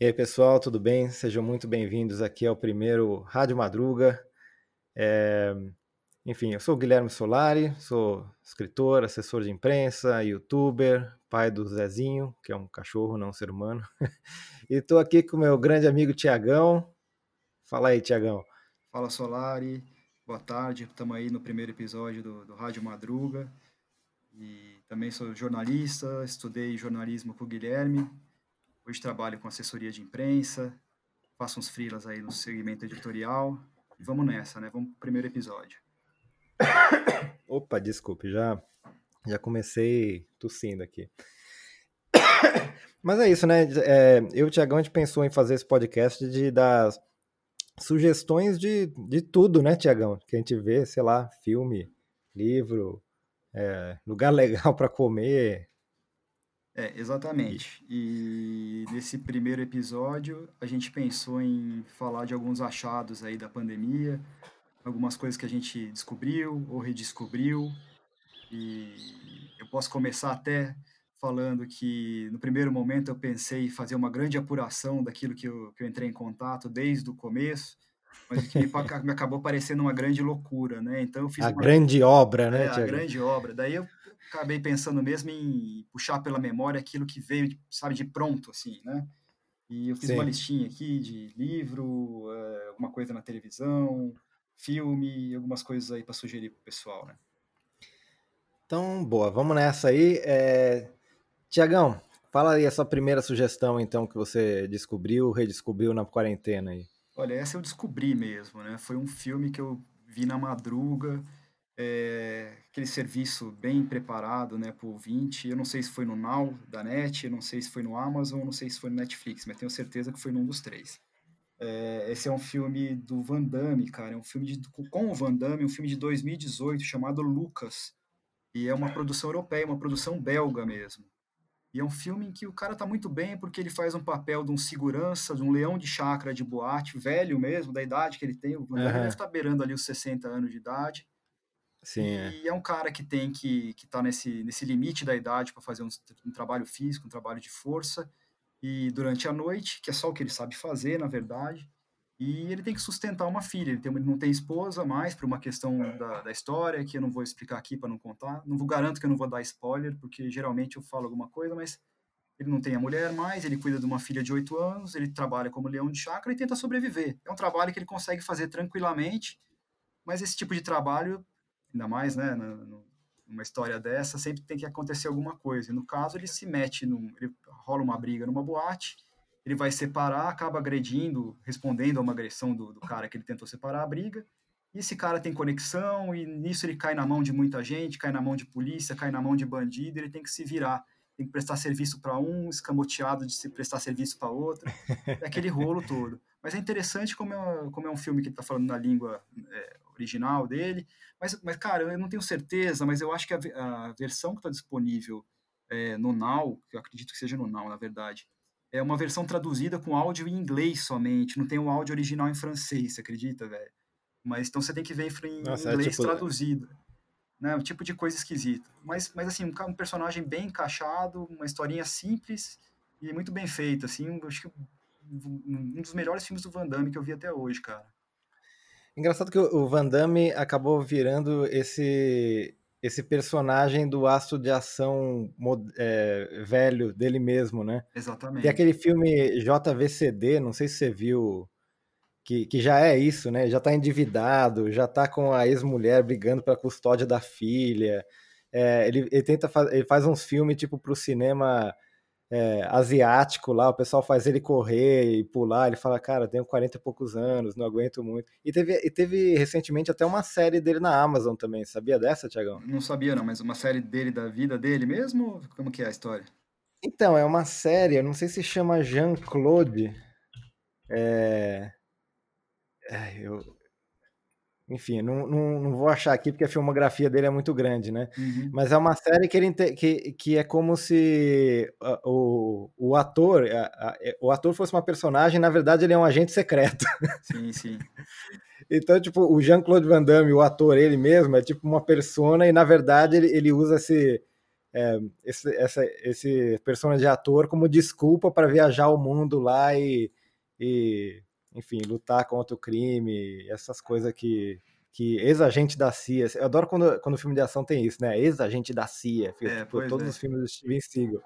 E aí, pessoal, tudo bem? Sejam muito bem-vindos aqui ao primeiro Rádio Madruga. É... Enfim, eu sou o Guilherme Solari, sou escritor, assessor de imprensa, youtuber, pai do Zezinho, que é um cachorro, não um ser humano. e estou aqui com meu grande amigo Tiagão. Fala aí, Tiagão. Fala, Solari. Boa tarde. Estamos aí no primeiro episódio do, do Rádio Madruga. E também sou jornalista, estudei jornalismo com o Guilherme Hoje trabalho com assessoria de imprensa, faço uns freelas aí no segmento editorial. Vamos nessa, né? Vamos pro primeiro episódio. Opa, desculpe, já, já comecei tossindo aqui. Mas é isso, né? É, eu e o Tiagão, a gente pensou em fazer esse podcast de dar sugestões de, de tudo, né, Tiagão? Que a gente vê, sei lá, filme, livro, é, lugar legal para comer, é, exatamente. E nesse primeiro episódio, a gente pensou em falar de alguns achados aí da pandemia, algumas coisas que a gente descobriu ou redescobriu. E eu posso começar até falando que no primeiro momento eu pensei em fazer uma grande apuração daquilo que eu, que eu entrei em contato desde o começo, mas que me acabou parecendo uma grande loucura, né? Então eu fiz a uma... grande obra, né? É, a grande obra. Daí eu acabei pensando mesmo em puxar pela memória aquilo que veio, sabe, de pronto, assim, né? E eu fiz Sim. uma listinha aqui de livro, é, alguma coisa na televisão, filme, algumas coisas aí para sugerir pro pessoal, né? Então, boa, vamos nessa aí. É... Tiagão, fala aí a sua primeira sugestão, então, que você descobriu, redescobriu na quarentena aí. Olha, essa eu descobri mesmo, né? Foi um filme que eu vi na madruga, é, aquele serviço bem preparado né, para o ouvinte. Eu não sei se foi no Now da NET, eu não sei se foi no Amazon, eu não sei se foi no Netflix, mas tenho certeza que foi num dos três. É, esse é um filme do Van Damme, cara, é um filme de, com o Van Damme, um filme de 2018 chamado Lucas. E é uma produção europeia, uma produção belga mesmo. E é um filme em que o cara tá muito bem porque ele faz um papel de um segurança, de um leão de chácara de boate, velho mesmo, da idade que ele tem. O Van Damme uhum. deve estar tá beirando ali os 60 anos de idade. Sim, é. e é. é um cara que tem que que está nesse nesse limite da idade para fazer um, um, trabalho físico, um trabalho de força e durante a noite, que é só o que ele sabe fazer, na verdade. E ele tem que sustentar uma filha. Ele, tem, ele não tem esposa mais por uma questão da, da história que eu não vou explicar aqui para não contar. Não vou garanto que eu não vou dar spoiler, porque geralmente eu falo alguma coisa, mas ele não tem a mulher mais, ele cuida de uma filha de 8 anos, ele trabalha como leão de chácara e tenta sobreviver. É um trabalho que ele consegue fazer tranquilamente, mas esse tipo de trabalho ainda mais, né, numa história dessa, sempre tem que acontecer alguma coisa. E no caso, ele se mete, num, ele rola uma briga numa boate, ele vai separar, acaba agredindo, respondendo a uma agressão do, do cara que ele tentou separar a briga, e esse cara tem conexão, e nisso ele cai na mão de muita gente, cai na mão de polícia, cai na mão de bandido, ele tem que se virar tem que prestar serviço para um, escamoteado de se prestar serviço para outro, é aquele rolo todo. Mas é interessante como é, como é um filme que está falando na língua é, original dele, mas, mas, cara, eu não tenho certeza, mas eu acho que a, a versão que está disponível é, no Now, que eu acredito que seja no Now, na verdade, é uma versão traduzida com áudio em inglês somente, não tem o áudio original em francês, você acredita, velho? Mas então você tem que ver em Nossa, é inglês é tipo... traduzido né? Um tipo de coisa esquisita. Mas, mas assim, um, um, personagem bem encaixado, uma historinha simples e muito bem feita, assim, acho que um, um dos melhores filmes do Van Damme que eu vi até hoje, cara. Engraçado que o Van Damme acabou virando esse esse personagem do aço de ação é, velho dele mesmo, né? Exatamente. Tem aquele filme JVCD, não sei se você viu que, que já é isso, né? Já está endividado, já está com a ex-mulher brigando pela custódia da filha. É, ele, ele, tenta faz, ele faz uns filmes tipo para o cinema é, asiático lá, o pessoal faz ele correr e pular. Ele fala, cara, tenho 40 e poucos anos, não aguento muito. E teve, e teve recentemente até uma série dele na Amazon também. Sabia dessa, Tiagão? Não sabia, não, mas uma série dele da vida dele mesmo? Como que é a história? Então, é uma série, eu não sei se chama Jean-Claude. É, é, eu, enfim, não, não, não, vou achar aqui porque a filmografia dele é muito grande, né? Uhum. Mas é uma série que, ele, que, que é como se o, o ator a, a, é, o ator fosse uma personagem, na verdade ele é um agente secreto. Sim, sim. então, tipo, o Jean-Claude Van Damme, o ator ele mesmo, é tipo uma persona e na verdade ele, ele usa esse é, esse, essa, esse personagem de ator como desculpa para viajar o mundo lá e, e, enfim, lutar contra o crime, essas coisas que, que ex-agente da CIA. Eu adoro quando, quando o filme de ação tem isso, né? Ex-agente da CIA. É, tipo, todos é. os filmes do Steven Seagal.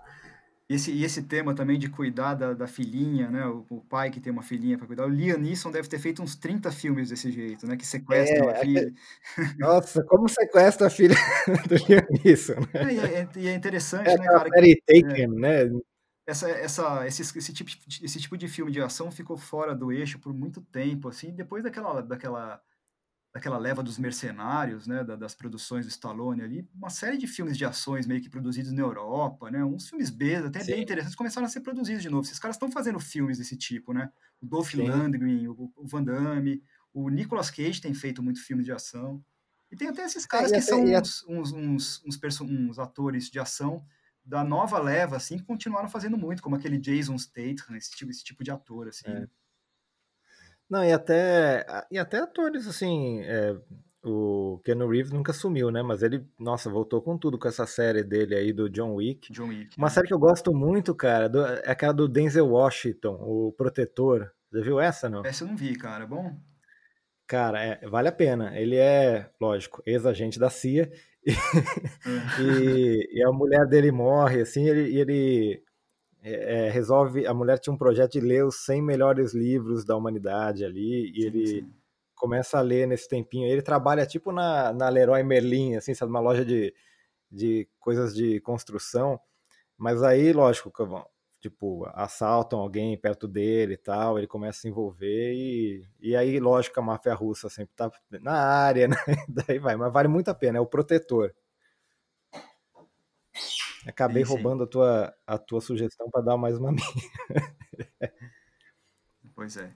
E esse, e esse tema também de cuidar da, da filhinha, né? O, o, pai que tem uma filhinha para cuidar. O Liam Neeson deve ter feito uns 30 filmes desse jeito, né? Que sequestra é, a filha. Nossa, como sequestra a filha do Liam Neeson, né? É, e, é, é interessante, é, né, cara? Taken, né? Essa, essa, esse, esse, tipo, esse tipo de filme de ação ficou fora do eixo por muito tempo, assim, depois daquela, daquela daquela leva dos mercenários, né, das produções do Stallone ali, uma série de filmes de ações meio que produzidos na Europa, né, uns filmes B até Sim. bem interessantes começaram a ser produzidos de novo. Esses caras estão fazendo filmes desse tipo, né? O Dolph Sim. Lundgren, o, o Van Damme, o Nicolas Cage tem feito muito filme de ação. E tem até esses é, caras é, que até, são uns, uns, uns, uns, uns, atores de ação da nova leva, assim, continuaram fazendo muito, como aquele Jason Statham, esse tipo, esse tipo de ator, assim. É. Não, e até, e até atores, assim, é, o Keanu Reeves nunca sumiu, né? Mas ele, nossa, voltou com tudo com essa série dele aí do John Wick. John Wick. Uma é. série que eu gosto muito, cara, do, é aquela do Denzel Washington, o Protetor. Já viu essa, não? Essa eu não vi, cara. É bom? Cara, é, vale a pena. Ele é, lógico, ex-agente da CIA. E, e, a mulher dele morre, assim, ele, e ele é, é, resolve. A mulher tinha um projeto de ler os 100 melhores livros da humanidade ali, e sim, ele sim. começa a ler nesse tempinho. Ele trabalha tipo na, na Leroy Merlin, assim, sabe, uma loja de, de coisas de construção. Mas aí, lógico, tipo, assaltam alguém perto dele e tal, ele começa a se envolver e, e aí, lógico, a máfia russa sempre tá na área, né? Daí vai, mas vale muito a pena, é o protetor. Acabei sim, roubando sim. A, tua, a tua sugestão para dar mais uma minha. pois é.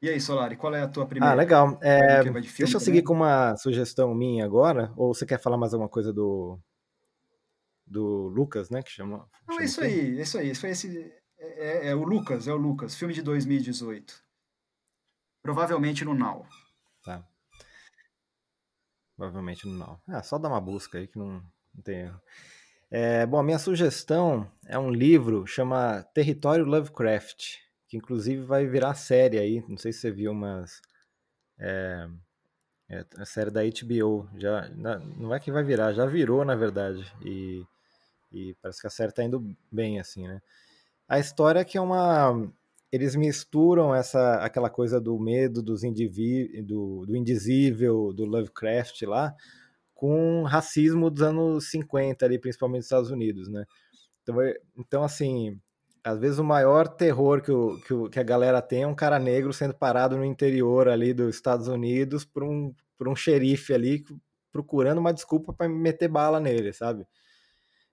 E aí, Solari, qual é a tua ah, primeira? Ah, legal. É, deixa eu seguir com uma sugestão minha agora, ou você quer falar mais alguma coisa do do Lucas, né, que chama? Não, é isso aí, isso aí. Isso foi esse, é, é, é, o Lucas, é o Lucas, filme de 2018. Provavelmente no Now. Tá. Provavelmente no Now. Ah, só dá uma busca aí que não, não tem erro. É, bom, a minha sugestão é um livro chama Território Lovecraft, que inclusive vai virar série aí. Não sei se você viu, mas é, é a série da HBO. Já, não é que vai virar, já virou na verdade. E, e parece que a série está indo bem assim, né? A história é que é uma eles misturam essa aquela coisa do medo dos do, do indizível do Lovecraft lá com racismo dos anos 50 ali, principalmente nos Estados Unidos, né? Então, é, então assim, às vezes o maior terror que, o, que, o, que, a galera tem é um cara negro sendo parado no interior ali dos Estados Unidos por um, por um xerife ali procurando uma desculpa para meter bala nele, sabe?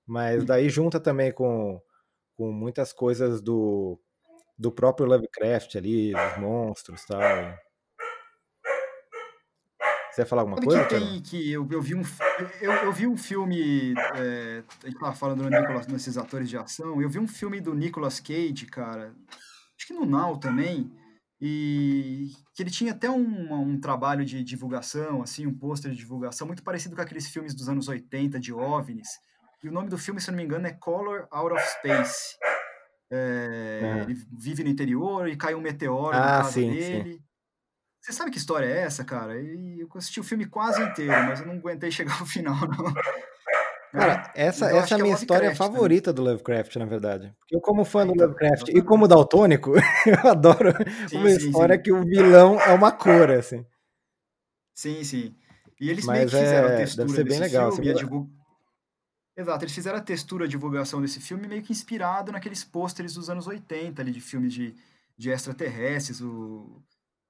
Mas daí junta também com, com muitas coisas do, do próprio Lovecraft ali, os monstros e tal. Você ia falar alguma Sabe coisa? Que, tem, que eu, eu, vi um, eu, eu vi um filme. É, a gente tava falando do Nicolas, nesses atores de ação. Eu vi um filme do Nicolas Cage, cara. Acho que no Now também. E que ele tinha até um, um trabalho de divulgação, assim, um pôster de divulgação, muito parecido com aqueles filmes dos anos 80 de OVNIs. E o nome do filme, se não me engano, é Color Out of Space. É, é. Ele vive no interior e cai um meteoro ah, na casa sim, dele. Sim. Você sabe que história é essa, cara? E eu assisti o filme quase inteiro, mas eu não aguentei chegar ao final, não. Cara, essa, essa é a minha é história favorita do Lovecraft, na verdade. Eu, como fã do Lovecraft e como daltônico, eu adoro sim, uma sim, história sim. que o vilão é uma cor, assim. Sim, sim. E eles Mas meio que fizeram é, a textura deve ser bem legal, filme. Exato, eles fizeram a textura, a divulgação desse filme meio que inspirado naqueles pôsteres dos anos 80 ali, de filmes de, de extraterrestres, o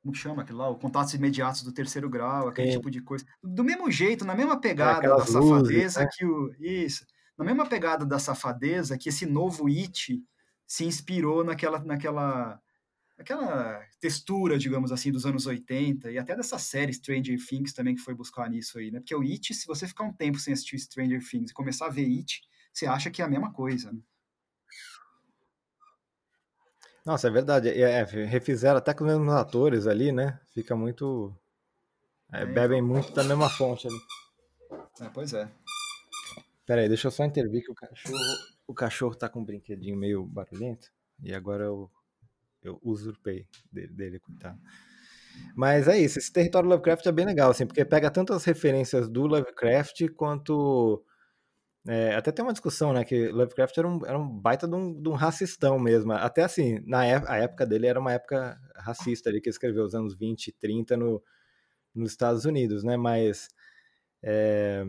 como chama aquilo lá? O contatos imediatos do terceiro grau, aquele Sim. tipo de coisa. Do mesmo jeito, na mesma pegada da safadeza né? que o. Isso. Na mesma pegada da safadeza que esse novo It se inspirou naquela, naquela, naquela textura, digamos assim, dos anos 80, e até dessa série Stranger Things também que foi buscar nisso aí, né? Porque o It, se você ficar um tempo sem assistir Stranger Things e começar a ver It, você acha que é a mesma coisa, né? Nossa, é verdade. É, é, refizeram até com os mesmos atores ali, né? Fica muito. É, é, bebem então. muito da mesma fonte ali. É, pois é. Pera aí, deixa eu só intervir que o cachorro, o cachorro tá com um brinquedinho meio barulhento e agora eu, eu usurpei dele, dele, coitado. Mas é isso, esse território Lovecraft é bem legal, assim, porque pega tanto as referências do Lovecraft quanto. É, até tem uma discussão, né? Que Lovecraft era um, era um baita de um, de um racistão mesmo. Até assim, na é, a época dele era uma época racista ali, que escreveu os anos 20 e 30 no, nos Estados Unidos, né? Mas. É,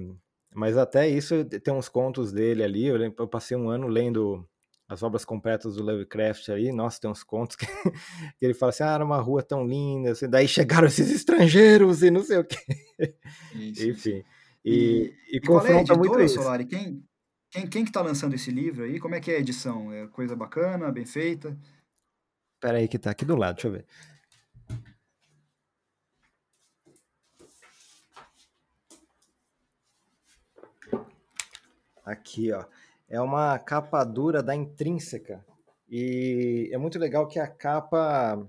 mas até isso tem uns contos dele ali. Eu, eu passei um ano lendo as obras completas do Lovecraft aí, nossa, tem uns contos que, que ele fala assim, ah, era uma rua tão linda, assim, daí chegaram esses estrangeiros e não sei o quê. Isso, Enfim. E, e, e, e confronta é muito isso. Solari? Quem, quem, quem que tá lançando esse livro aí? Como é que é a edição? É coisa bacana, bem feita? Pera aí que tá aqui do lado, deixa eu ver. Aqui, ó é uma capa dura da Intrínseca. E é muito legal que a capa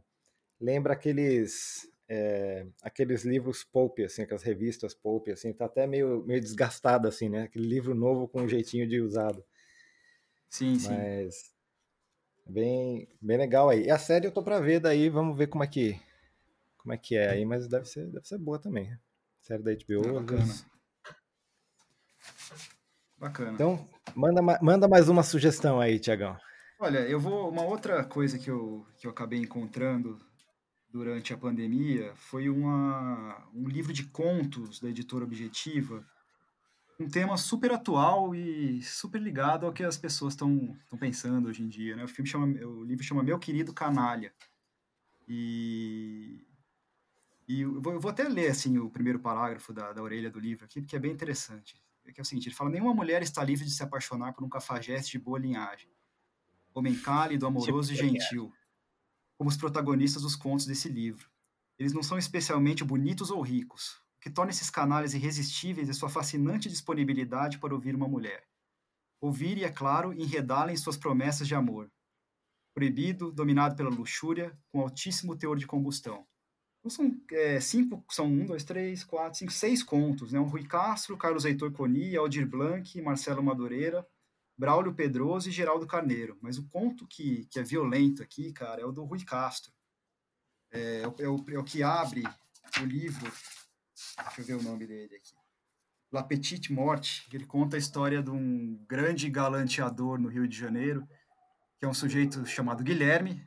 lembra aqueles é, aqueles livros pulp, assim, aquelas revistas pulp, assim, tá até meio, meio desgastada, assim, né? Aquele livro novo com um jeitinho de usado. Sim, sim. Mas bem, bem legal aí. E a série eu tô pra ver daí, vamos ver como é que como é que é aí, mas deve ser, deve ser boa também. Série da HBO. É bacana. Bacana. Então, manda, manda mais uma sugestão aí, Tiagão. Olha, eu vou. Uma outra coisa que eu, que eu acabei encontrando durante a pandemia foi uma, um livro de contos da editora Objetiva, um tema super atual e super ligado ao que as pessoas estão pensando hoje em dia. Né? O, filme chama, o livro chama Meu Querido Canalha. E, e eu, vou, eu vou até ler assim, o primeiro parágrafo da, da orelha do livro aqui, porque é bem interessante que é o seguinte, ele fala, nenhuma mulher está livre de se apaixonar por um cafajeste de boa linhagem. Homem cálido, amoroso tipo, e gentil. Como os protagonistas dos contos desse livro. Eles não são especialmente bonitos ou ricos. O que torna esses canalhas irresistíveis é sua fascinante disponibilidade para ouvir uma mulher. Ouvir e, é claro, enredá-la em suas promessas de amor. Proibido, dominado pela luxúria, com altíssimo teor de combustão. Então são é, cinco, são um, dois, três, quatro, cinco, seis contos, né? O Rui Castro, Carlos Heitor Coni, Aldir Blanc, Marcelo Madureira, Braulio Pedroso e Geraldo Carneiro. Mas o conto que, que é violento aqui, cara, é o do Rui Castro. É, é, o, é o que abre o livro. Deixa eu ver o nome dele aqui. La Petite Morte. Ele conta a história de um grande galanteador no Rio de Janeiro, que é um sujeito chamado Guilherme.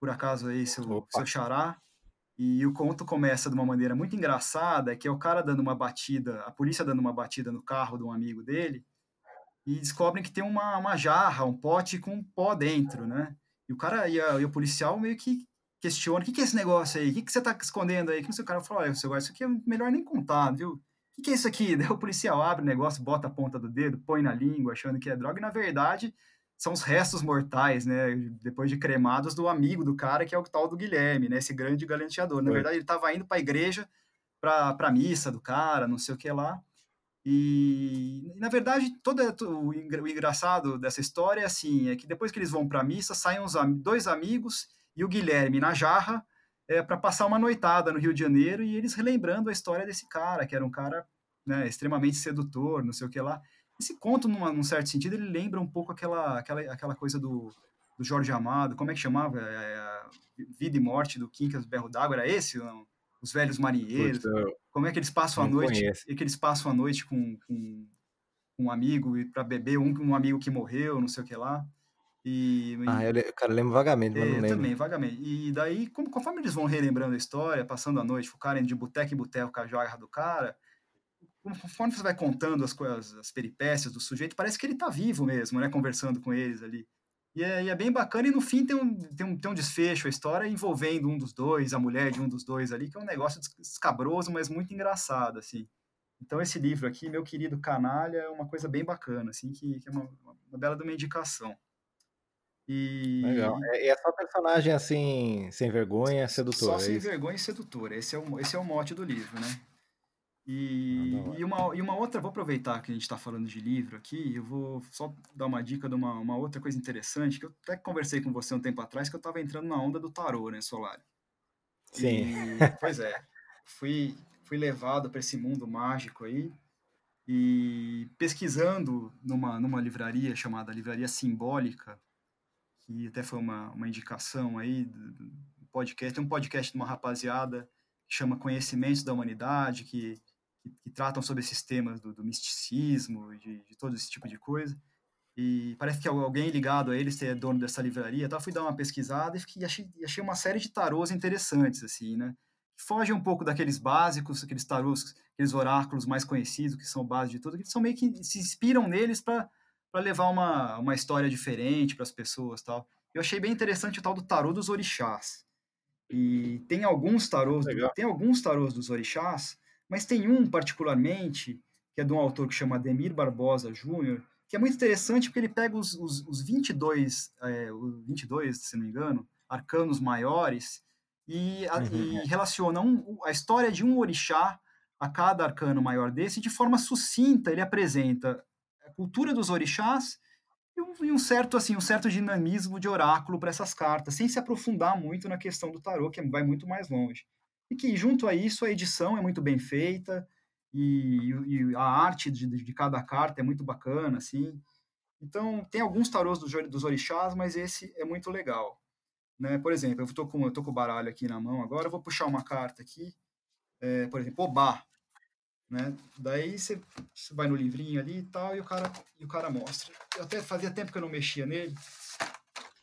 Por acaso aí, seu, seu xará e o conto começa de uma maneira muito engraçada, que é o cara dando uma batida, a polícia dando uma batida no carro de um amigo dele, e descobrem que tem uma, uma jarra, um pote com pó dentro, né? E o cara e, a, e o policial meio que questiona, o que, que é esse negócio aí? O que, que você tá escondendo aí? Que o cara fala, olha, isso aqui é melhor nem contar, viu? O que, que é isso aqui? Daí o policial abre o negócio, bota a ponta do dedo, põe na língua, achando que é droga, e na verdade são os restos mortais, né, depois de cremados do amigo do cara, que é o tal do Guilherme, né, esse grande galanteador. Na verdade, ele estava indo para a igreja, para a missa do cara, não sei o que lá. E, na verdade, todo o, o engraçado dessa história é assim, é que depois que eles vão para a missa, saem os dois amigos e o Guilherme na jarra é, para passar uma noitada no Rio de Janeiro e eles relembrando a história desse cara, que era um cara né, extremamente sedutor, não sei o que lá. Esse conto, numa, num certo sentido, ele lembra um pouco aquela, aquela, aquela coisa do, do Jorge Amado, como é que chamava? É, é, Vida e Morte do Quincas Berro d'Água, era esse? Não? Os Velhos Marinheiros. como é que eles passam a noite? E que eles passam a noite com, com um amigo e para beber um, um amigo que morreu, não sei o que lá. E, ah, eu, cara, lembro vagamente, mas é, não lembro. Também, vagamente. E daí, como, conforme eles vão relembrando a história, passando a noite, ficarem de boteco em boteco com a jarra do cara, conforme você vai contando as coisas, as peripécias do sujeito, parece que ele está vivo mesmo, né? Conversando com eles ali. E é, e é, bem bacana, e no fim tem um, tem, um, tem um desfecho, a história envolvendo um dos dois, a mulher de um dos dois ali, que é um negócio escabroso, mas muito engraçado, assim. Então esse livro aqui, Meu Querido Canalha, é uma coisa bem bacana, assim, que, que é uma, uma bela de uma indicação. E... Legal. É, é só personagem, assim, sem vergonha, sedutora. Só é sem vergonha e sedutora. Esse é, o, esse é o mote do livro, né? E, ah, e, uma, e uma outra, vou aproveitar que a gente está falando de livro aqui, eu vou só dar uma dica de uma, uma outra coisa interessante, que eu até conversei com você um tempo atrás, que eu estava entrando na onda do tarô, né, Solar? Sim. E, pois é, fui, fui levado para esse mundo mágico aí, E pesquisando numa, numa livraria chamada Livraria Simbólica, que até foi uma, uma indicação aí do podcast, tem um podcast de uma rapaziada que chama Conhecimentos da Humanidade, que, que, que tratam sobre esses temas do, do misticismo, de, de todo esse tipo de coisa. E parece que alguém ligado a eles é dono dessa livraria. Tá? Fui dar uma pesquisada e achei, achei uma série de tarôs interessantes, assim, né? Foge um pouco daqueles básicos, aqueles tarôs, aqueles oráculos mais conhecidos, que são base de tudo, que são meio que se inspiram neles para levar uma, uma história diferente para as pessoas tal. Eu achei bem interessante o tal do tarô dos orixás. E tem alguns tarôs, tem alguns tarôs dos orixás, mas tem um particularmente, que é de um autor que chama Ademir Barbosa Júnior, que é muito interessante porque ele pega os, os, os 22, é, os 22, se não me engano, arcanos maiores e, a, uhum. e relaciona um, a história de um orixá a cada arcano maior desse de forma sucinta. Ele apresenta a cultura dos orixás e um, e um certo assim um certo dinamismo de oráculo para essas cartas, sem se aprofundar muito na questão do tarô, que vai muito mais longe. E que junto a isso a edição é muito bem feita, e, e a arte de, de, cada carta é muito bacana, assim. Então, tem alguns tarôs dos, dos orixás, mas esse é muito legal. Né? Por exemplo, eu estou com, eu tô com o baralho aqui na mão agora, eu vou puxar uma carta aqui, é, por exemplo, Obá. Né? Daí você, você vai no livrinho ali e tal, e o cara, e o cara mostra. Eu até fazia tempo que eu não mexia nele,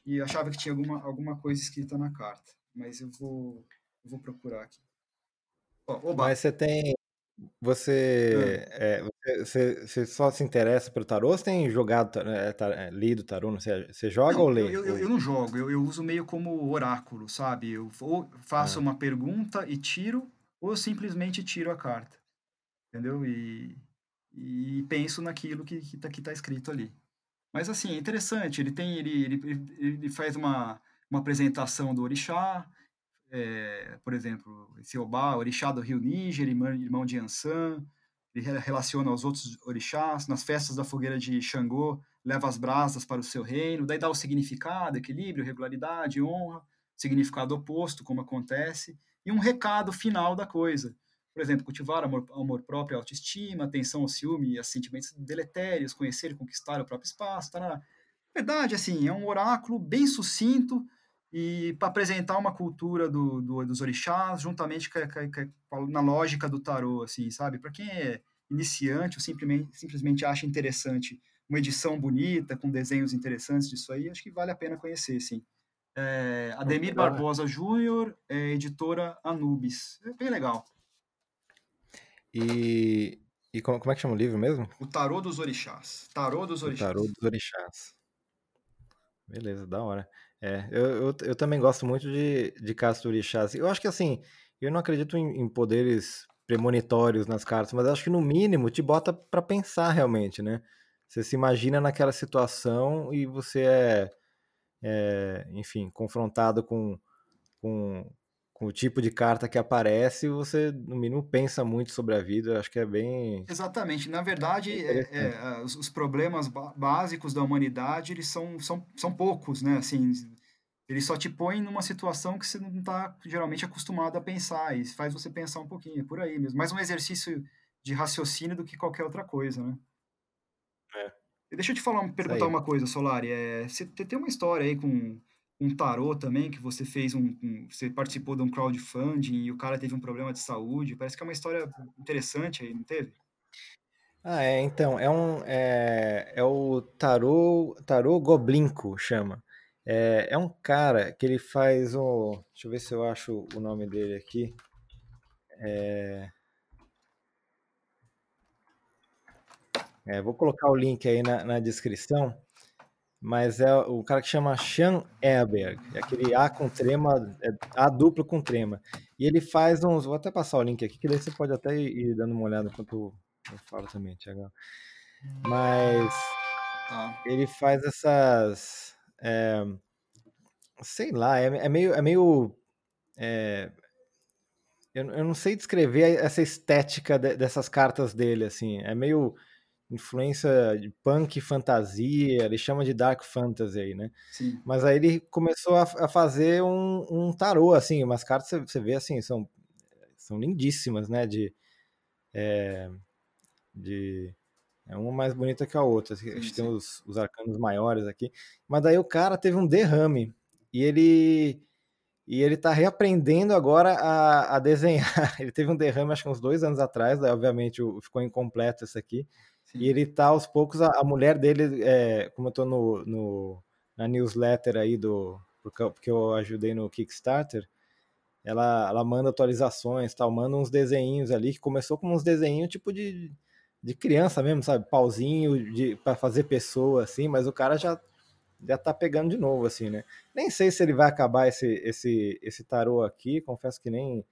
e achava que tinha alguma, alguma coisa escrita na carta. Mas eu vou, vou procurar aqui. Ó, Mas você tem você, é, você, você, só se interessa pelo tarô ou você tem jogado, é, tar, é, lido tarô? Não sei, você joga não, ou lê? Eu, eu, eu não jogo, eu, eu, uso meio como oráculo, sabe? Eu faço ah. uma pergunta e tiro, ou simplesmente tiro a carta, entendeu? E, e penso naquilo que, que, tá, que tá escrito ali. Mas assim, é interessante, ele tem, ele, ele, ele faz uma, uma apresentação do orixá, é, por exemplo, esse Obá, orixá do rio Níger, irmão, de Ansan, ele relaciona aos outros orixás, nas festas da fogueira de Xangô, leva as brasas para o seu reino, daí dá o significado, equilíbrio, regularidade, honra, significado oposto, como acontece, e um recado final da coisa. Por exemplo, cultivar amor, amor próprio, autoestima, atenção ao ciúme e a sentimentos deletérios, conhecer e conquistar o próprio espaço. Tá? Verdade, assim, é um oráculo bem sucinto, e para apresentar uma cultura do, do, dos orixás juntamente com, com, na lógica do tarô, assim, sabe? Para quem é iniciante ou simplesmente, simplesmente acha interessante uma edição bonita, com desenhos interessantes disso aí, acho que vale a pena conhecer, sim. É, Ademir Barbosa Júnior, é, editora Anubis. É bem legal. E, e como, como, é que chama o livro mesmo? O Tarô dos Orixás. Tarô dos Orixás. O Tarô dos Orixás. Beleza, da hora. É, eu, eu, eu, também gosto muito de, de cartas do orixás. Eu acho que assim, eu não acredito em, em, poderes premonitórios nas cartas, mas acho que no mínimo te bota para pensar realmente, né? Você se imagina naquela situação e você é, é enfim, confrontado com, com, com, o tipo de carta que aparece você, no mínimo, pensa muito sobre a vida. Eu acho que é bem. Exatamente. Na verdade, é, é, os, os, problemas básicos da humanidade eles são, são, são poucos, né? Assim, ele só te põe numa situação que você não está geralmente acostumado a pensar e faz você pensar um pouquinho, é por aí mesmo. Mais um exercício de raciocínio do que qualquer outra coisa, né? É. E deixa eu te falar, perguntar uma coisa, Solari. É, você tem uma história aí com um tarô também, que você fez um, um, Você participou de um crowdfunding e o cara teve um problema de saúde. Parece que é uma história interessante aí, não teve? Ah, é, então, é um. É, é o tarô. Tarô Goblinco chama. É, é um cara que ele faz o. Deixa eu ver se eu acho o nome dele aqui. É, é, vou colocar o link aí na, na descrição mas é o cara que chama Sean Erberg, é aquele A com trema, é A duplo com trema. E ele faz uns. Vou até passar o link aqui, que daí você pode até ir dando uma olhada enquanto eu falo também, Tiagão. Mas ah. ele faz essas. É, sei lá, é, é, meio. É meio é, eu, eu não sei descrever essa estética de, dessas cartas dele, assim. É meio influência de punk fantasia, ele chama de dark fantasy aí, né? Sim. Mas aí ele começou a, a fazer um, um, tarô, assim, umas cartas você vê assim, são, são lindíssimas, né? De, é, de é uma mais bonita que a outra. Sim, a gente tem os, os arcanos maiores aqui. Mas daí o cara teve um derrame. E ele e ele tá reaprendendo agora a, a desenhar. Ele teve um derrame, acho que uns dois anos atrás, daí, obviamente ficou incompleto isso aqui. Sim. E ele tá aos poucos, a, a mulher dele, é, como eu tô no, no- na newsletter aí do. Porque eu, ajudei no Kickstarter, ela, ela manda atualizações, tal, manda uns desenhinhos ali, que começou com uns desenhinhos tipo de, de criança mesmo, sabe? Pauzinho de, para fazer pessoa, assim, mas o cara já, já tá pegando de novo, assim, né? Nem sei se ele vai acabar esse, esse, esse tarô aqui, confesso que nem,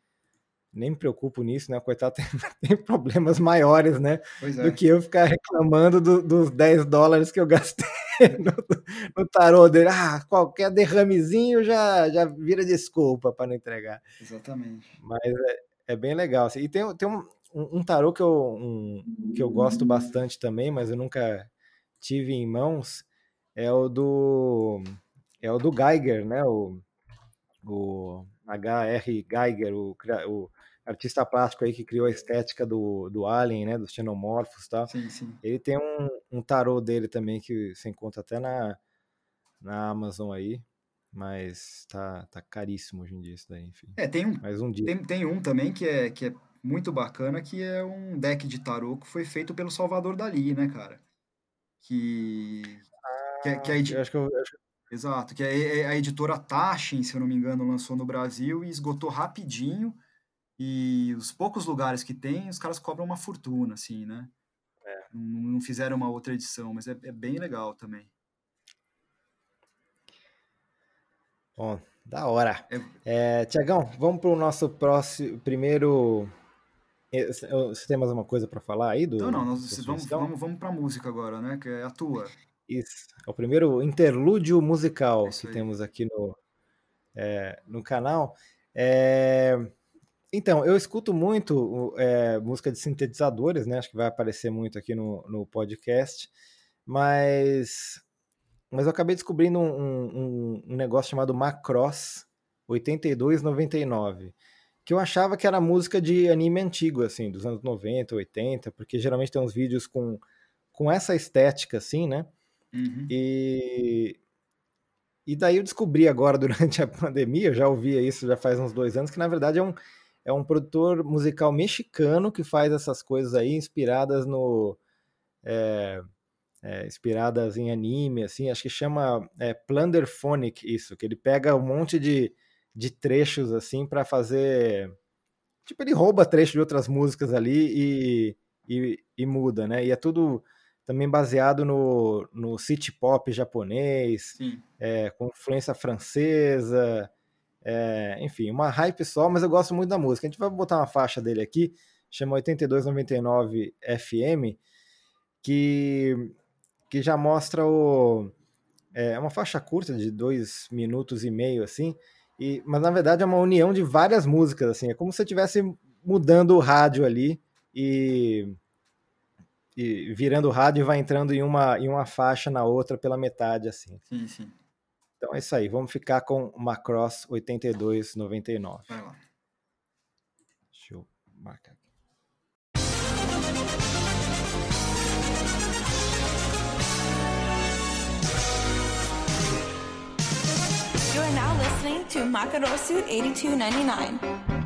nem me preocupo nisso, né? O coitado tem, tem problemas maiores, né? É. Do que eu ficar reclamando do- dos 10 dólares que eu gastei no, no tarô dele. Ah, qualquer derramezinho já, já vira desculpa para não entregar. Exatamente. Mas é, é bem legal. assim. E tem, tem um, um, um tarô que eu, um- que eu gosto bastante também, mas eu nunca tive em mãos. É o do. É o do Geiger, né? O, o H.R. Geiger, o, o artista plástico aí que criou a estética do, do Alien, né? Dos xenomorfos e tal. Sim, sim. Ele tem um, um tarô dele também que você encontra até na, na Amazon aí. Mas tá, tá caríssimo hoje em dia isso daí, enfim. É, tem um, Mais um dia. tem, tem um também que é, que é muito bacana, que é um deck de tarô que foi feito pelo Salvador Dali, né, cara? Que, que, é- que é edi- Eu acho que eu, eu acho que- Exato, que é é a editora Taschen, se eu não me engano, lançou no Brasil e esgotou rapidinho. E os poucos lugares que tem, os caras cobram uma fortuna, assim, né? Não, não fizeram uma outra edição, mas é, é bem legal também. Bom, da hora. É- É, Tiagão, vamos para o nosso próximo, primeiro. Você tem mais uma coisa para falar aí do? Não, da nós vamos, vamos, vamos pra música agora, né? Que é a tua. Isso. É o primeiro interlúdio musical Isso que temos aqui no, é, no canal. É, Então, eu escuto muito é, música de sintetizadores, né? Acho que vai aparecer muito aqui no, no podcast. Mas, mas eu acabei descobrindo um, um- um negócio chamado Macross 8299, que eu achava que era música de anime antigo, assim, dos anos 90, 80, porque geralmente tem uns vídeos com, com essa estética, assim, né? Uhum. E, e daí eu descobri agora, durante a pandemia, eu já ouvia isso já faz uns dois anos, que na verdade é um, é um produtor musical mexicano que faz essas coisas aí, inspiradas no. é, é, inspiradas em anime, assim, acho que chama é, Plunderphonic isso, que ele pega um monte de, de trechos assim para fazer. Tipo, ele rouba trecho de outras músicas ali e, e, e muda, né? E é tudo também baseado no, no city pop japonês, é, com influência francesa, é, enfim, uma hype só, mas eu gosto muito da música. A gente vai botar uma faixa dele aqui, chama 8299 FM, que, que já mostra o. É uma faixa curta de dois minutos e meio, assim, e, mas na verdade é uma união de várias músicas, assim, é como se você estivesse mudando o rádio ali e, e virando o rádio e vai entrando em uma, em uma faixa na outra pela metade, assim. Sim, sim. Então é isso aí, vamos ficar com Macross 8299. Vai lá. Deixa eu marcar aqui. You are now listening to Makarosu 8299.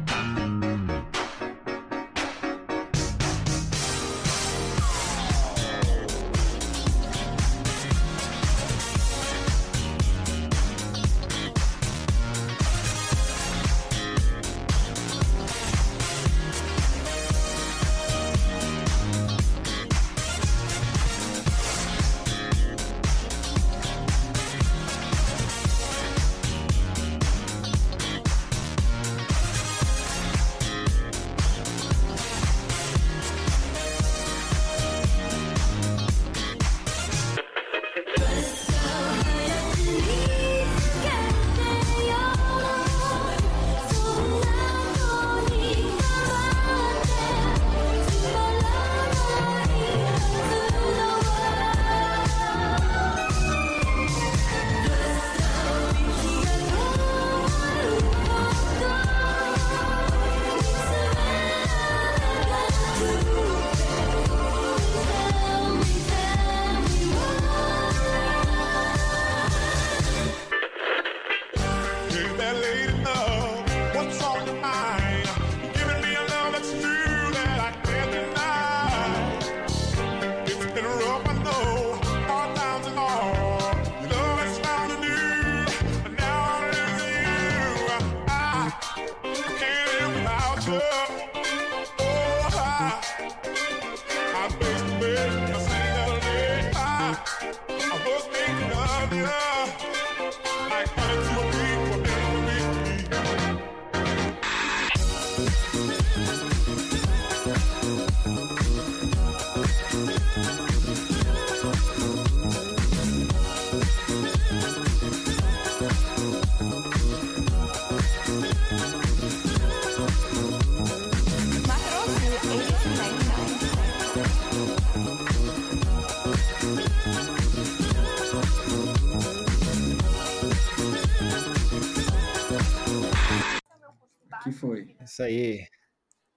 Isso aí.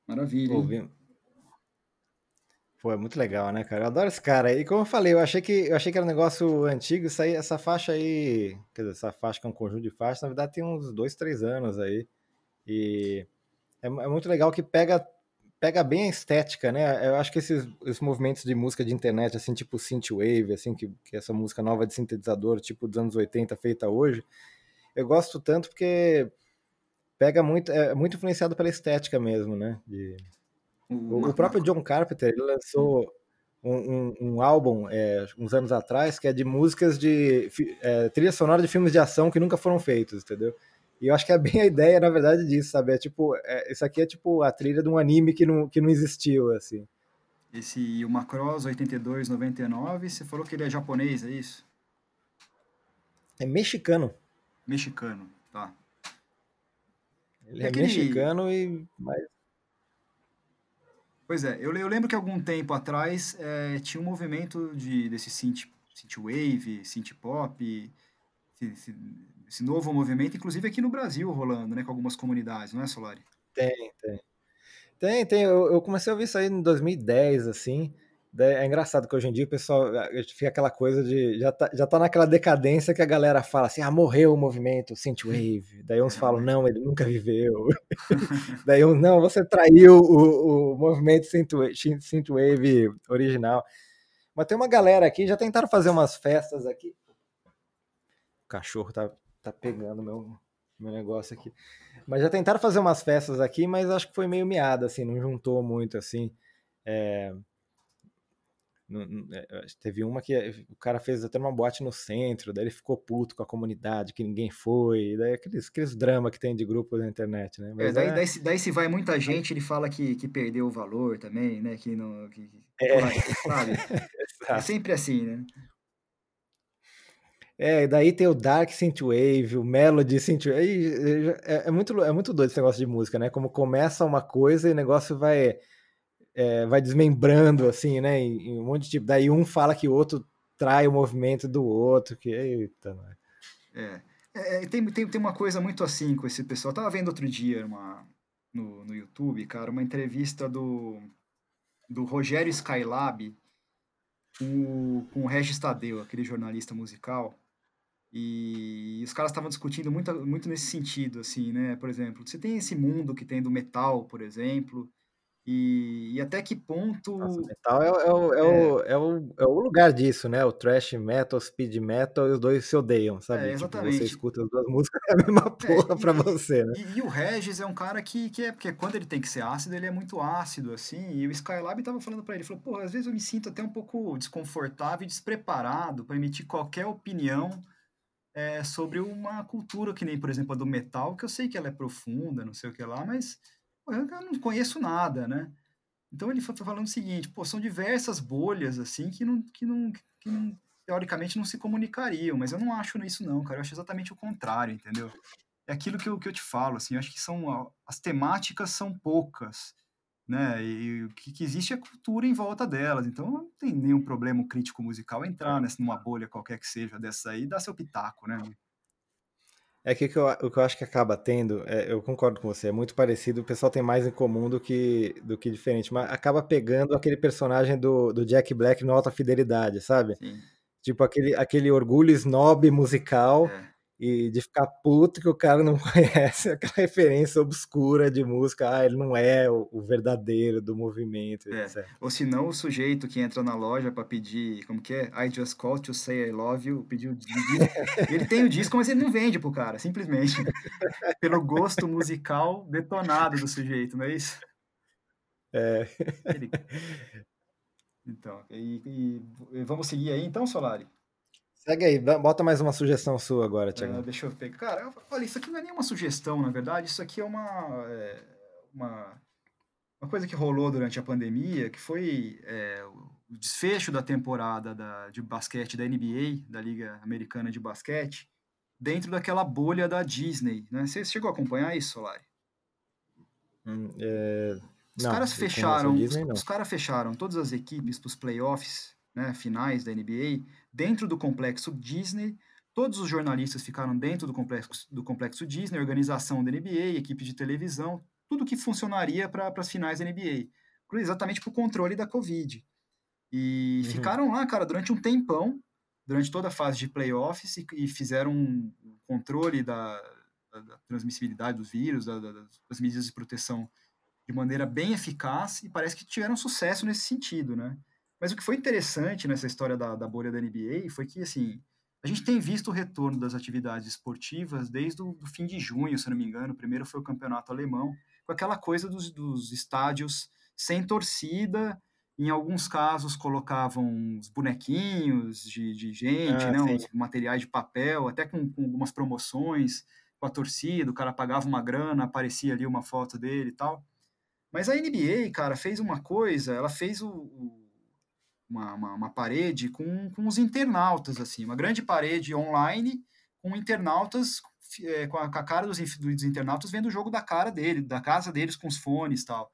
Maravilha. Pô, é muito legal, né, cara? Eu adoro esse cara. E como eu falei, eu achei que, eu achei que era um negócio antigo. Isso aí, essa faixa aí, quer dizer, essa faixa que é um conjunto de faixas, na verdade tem uns dois, três anos aí. E é, é muito legal que pega, pega bem a estética, né? Eu acho que esses, esses movimentos de música de internet, assim, tipo synthwave, assim, que, que essa música nova de sintetizador, tipo dos anos 80, feita hoje, eu gosto tanto porque pega muito, é muito influenciado pela estética mesmo, né? De, o, Ma- o próprio John Carpenter, ele lançou um, um- um álbum é, uns anos atrás que é de músicas de é, trilha sonora de filmes de ação que nunca foram feitos, entendeu? E eu acho que é bem a ideia, na verdade, disso, sabe? É tipo, é, isso aqui é tipo a trilha de um anime que não, que não existiu, assim. Esse o Macross 8299, você falou que ele é japonês, é isso? É mexicano. Mexicano, tá. Ele É é aquele- mexicano e. Mas, Pois é, eu, eu lembro que algum tempo atrás eh, tinha um movimento de, desse synth, synthwave, synthpop, esse, esse, esse novo movimento, inclusive aqui no Brasil rolando, né, com algumas comunidades, não é, Solari? tem, tem. Tem, tem. Eu, eu comecei a ouvir isso aí em 2010, assim. É engraçado que hoje em dia o pessoal fica aquela coisa de. Já tá, já tá naquela decadência que a galera fala assim: ah, morreu o movimento Synthwave. Daí uns É, falam: não, ele nunca viveu. Daí uns, não, você traiu o, o movimento Synthwave, Synthwave original. Mas tem uma galera aqui, já tentaram fazer umas festas aqui. O cachorro tá, tá pegando meu, meu negócio aqui. Mas já tentaram fazer umas festas aqui, mas acho que foi meio miado, assim, não juntou muito, assim. É, teve uma que o cara fez até uma boate no centro, daí ele ficou puto com a comunidade, que ninguém foi, daí aqueles, aqueles dramas que tem de grupo na internet, né? É, Mas daí, é- daí, se- daí se vai muita gente, ele fala que, que perdeu o valor também, né, que não, que, É. sabe? É sempre assim, né? É, e daí tem o Dark Synthwave, o Melody Synthwave. aí, É, é muito, é muito doido esse negócio de música, né? Como começa uma coisa e o negócio vai, é, vai desmembrando, assim, né? Em, em um monte de tipo. Daí um fala que o outro trai o movimento do outro, que. Eita, nós. É, é, é, tem, tem, tem uma coisa muito assim com esse pessoal. Eu tava vendo outro dia uma, no, no YouTube, cara, uma entrevista do, do Rogério Skylab com, o- com o Regis Tadeu, aquele jornalista musical. E os caras estavam discutindo muito, muito nesse sentido, assim, né? Por exemplo, você tem esse mundo que tem do metal, por exemplo, e, e até que ponto. Nossa, metal é, o- é, o, é, o, é, o, é o lugar disso, né? O thrash metal, speed metal, e os dois se odeiam, sabe? É, tipo, você exatamente. escuta as duas músicas, é a mesma porra e- pra você, né? E, e o Regis é um cara que, que é, porque quando ele tem que ser ácido, ele é muito ácido, assim, e o Skylab tava falando pra ele, falou, pô, às vezes eu me sinto até um pouco desconfortável e despreparado para emitir qualquer opinião é, sobre uma cultura que nem, por exemplo, a do metal, que eu sei que ela é profunda, não sei o que lá, mas eu não conheço nada, né? Então ele foi falando o seguinte, pô, são diversas bolhas, assim, que não, que não, que não teoricamente não se comunicariam, mas eu não acho isso não, cara, eu acho exatamente o contrário, entendeu? é aquilo que eu, que eu te falo, assim, eu acho que são as temáticas são poucas, né? E o que, que existe é cultura em volta delas. Então não tem nenhum problema crítico musical entrar nessa numa bolha qualquer que seja dessa aí e dar seu pitaco, né? É que o que eu, o que eu acho que acaba tendo, é, eu concordo com você, é muito parecido, o pessoal tem mais em comum do que, do que diferente, mas acaba pegando aquele personagem do, do Jack Black no Alta Fidelidade, sabe? Sim, Tipo aquele, aquele orgulho snob musical é. E de ficar puto que o cara não conhece aquela referência obscura de música, ah, ele não é o, o verdadeiro do movimento, É. etc. Ou se não, o sujeito que entra na loja para pedir, como que é? I just called to say I love you, pediu o disco. Ele tem o disco, mas ele não vende pro cara, simplesmente. Pelo gosto musical detonado do sujeito, não é isso? É, Ele- Então, e, e- vamos seguir aí então, Solari? Segue aí, bota mais uma sugestão sua agora, Ah, Tiago. deixa eu pegar. Cara, olha, isso aqui não é nenhuma sugestão, na verdade, isso aqui é uma, é, uma, uma coisa que rolou durante a pandemia, que foi é, o desfecho da temporada da, de basquete da NBA, da Liga Americana de Basquete, dentro daquela bolha da Disney, né? Você chegou a acompanhar isso, Solari? Hum, é, Os não, caras fecharam, Disney, os, os caras fecharam todas as equipes para os playoffs, né, finais da NBA, dentro do complexo Disney, Todos os jornalistas ficaram dentro do complexo, do complexo Disney, organização da NBA, equipe de televisão, tudo que funcionaria para as finais da NBA, exatamente para o controle da Covid. E uhum. ficaram lá, cara, durante um tempão, durante toda a fase de playoffs, e, e fizeram um controle da, da, da transmissibilidade dos vírus, da, das medidas de proteção de maneira bem eficaz, e parece que tiveram sucesso nesse sentido, né? Mas o que foi interessante nessa história da, da bolha da NBA foi que, assim, a gente tem visto o retorno das atividades esportivas desde o fim de junho, se não me engano. O primeiro foi o campeonato alemão, com aquela coisa dos, dos estádios sem torcida. Em alguns casos colocavam uns bonequinhos de, de gente, ah, né, uns materiais de papel, até com, com, algumas promoções com a torcida. O cara pagava uma grana, aparecia ali uma foto dele e tal. Mas a NBA, cara, fez uma coisa. Ela fez o, o uma, uma, uma, parede com, com os internautas, assim, uma grande parede online com internautas, é, com, a, com, a, cara dos, dos internautas vendo o jogo da cara dele, da casa deles com os fones e tal.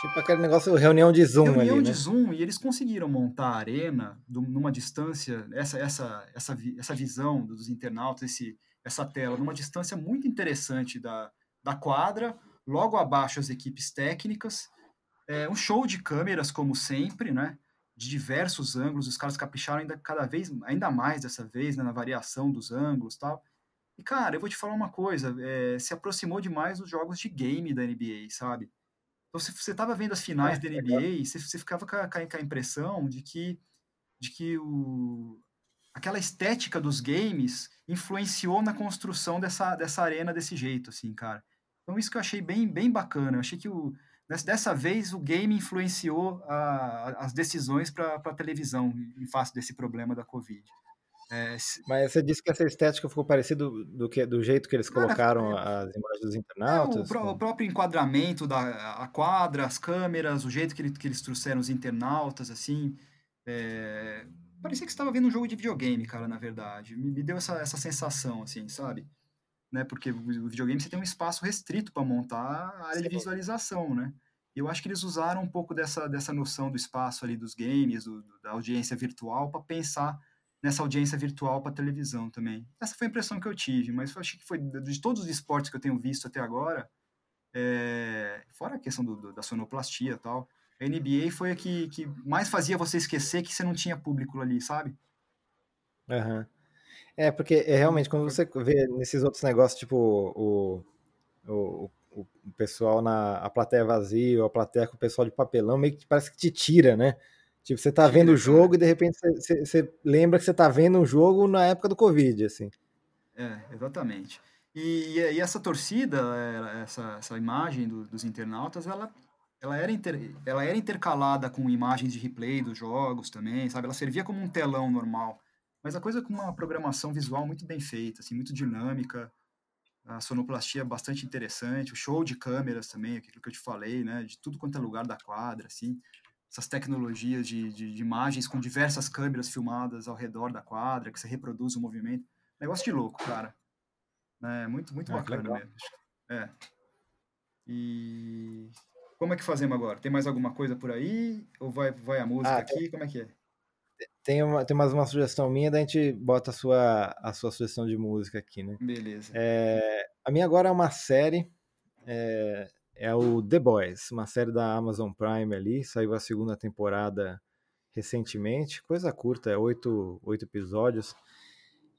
Tipo aquele negócio, reunião de Zoom reunião ali, de né? Zoom, e eles conseguiram montar a arena numa distância, essa, essa, essa, essa visão dos internautas, esse, essa tela, numa distância muito interessante da, da quadra, logo abaixo as equipes técnicas, é, um show de câmeras, como sempre, né? De diversos ângulos, os caras capricharam ainda cada vez, ainda mais dessa vez, né, na variação dos ângulos tal. E, cara, eu vou te falar uma coisa, é, se aproximou demais dos jogos de game da NBA, sabe? Então, se você estava vendo as finais é, da NBA, você, você ficava com a, com a, impressão de que, de que o, aquela estética dos games influenciou na construção dessa, dessa arena desse jeito, assim, cara. Então, isso que eu achei bem, bem bacana. Eu achei que o, Dessa vez, o game influenciou a, as decisões para a televisão em face desse problema da Covid. É, se... Mas você disse que essa estética ficou parecida do, do, que, do jeito que eles colocaram é, as imagens dos internautas? É, o, o, próprio enquadramento da a quadra, as câmeras, o jeito que, ele, que eles trouxeram os internautas, assim. É, parecia que estava vendo um jogo de videogame, cara, na verdade. Me, me deu essa, essa sensação, assim, sabe? Né? Porque o videogame você tem um espaço restrito para montar a área Sim. de visualização, né? Eu acho que eles usaram um pouco dessa, dessa noção do espaço ali dos games, do, da audiência virtual, para pensar nessa audiência virtual para televisão também. Essa foi a impressão que eu tive, mas eu achei que foi de todos os esportes que eu tenho visto até agora, é, fora a questão do, do, da sonoplastia e tal, a NBA foi a que, que mais fazia você esquecer que você não tinha público ali, sabe? Aham. Uhum. É, porque é, realmente, quando você vê nesses outros negócios, tipo o, o, o, o pessoal na a plateia vazia, ou a plateia com o pessoal de papelão, meio que parece que te tira, né? Tipo, você tá vendo o jogo e de repente você, você, lembra que você tá vendo um jogo na época do Covid, assim. É, exatamente. E, e essa torcida, essa, essa imagem do, dos internautas, ela, ela, era inter, ela era intercalada com imagens de replay dos jogos também, sabe? Ela servia como um telão normal mas a coisa com uma programação visual muito bem feita, assim, muito dinâmica, a sonoplastia bastante interessante, o show de câmeras também, aquilo que eu te falei, né, de tudo quanto é lugar da quadra, assim, essas tecnologias de, de, de imagens com diversas câmeras filmadas ao redor da quadra, que você reproduz o movimento, negócio de louco, cara, é muito, muito ah, bacana mesmo. É. E como é que fazemos agora? Tem mais alguma coisa por aí? Ou vai, vai a música ah, aqui? Como é que é? Tem, uma, tem mais uma sugestão minha, daí a gente bota a sua, a sua sugestão de música aqui, né? Beleza. É, a minha agora é uma série, é, é o The Boys, uma série da Amazon Prime ali, saiu a segunda temporada recentemente, coisa curta, é oito, oito episódios,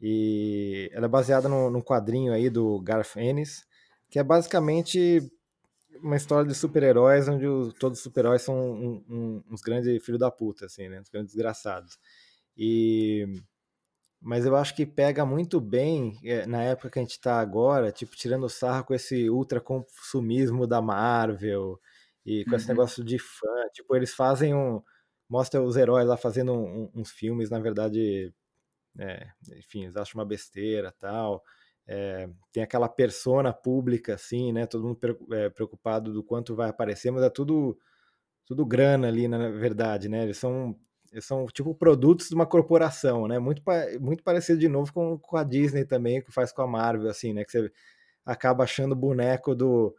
e ela é baseada num quadrinho aí do Garth Ennis, que é basicamente uma história de super-heróis onde os, todos os super-heróis são um, um, uns grandes filhos da puta, assim, né? Uns grandes desgraçados. E... Mas eu acho que pega muito bem é, na época que a gente está agora, tipo, tirando sarro com esse ultra consumismo da Marvel e com uhum. esse negócio de fã. Tipo, eles fazem um. Mostra os heróis lá fazendo um, uns filmes, na verdade. É, enfim, eles acham uma besteira tal. É, tem aquela persona pública, assim, né? Todo mundo é, preocupado do quanto vai aparecer, mas é tudo, tudo grana ali, na verdade, né? Eles são, eles são tipo produtos de uma corporação, né? Muito, muito parecido de novo com, com a Disney também, que faz com a Marvel, assim, né? Que você acaba achando boneco do,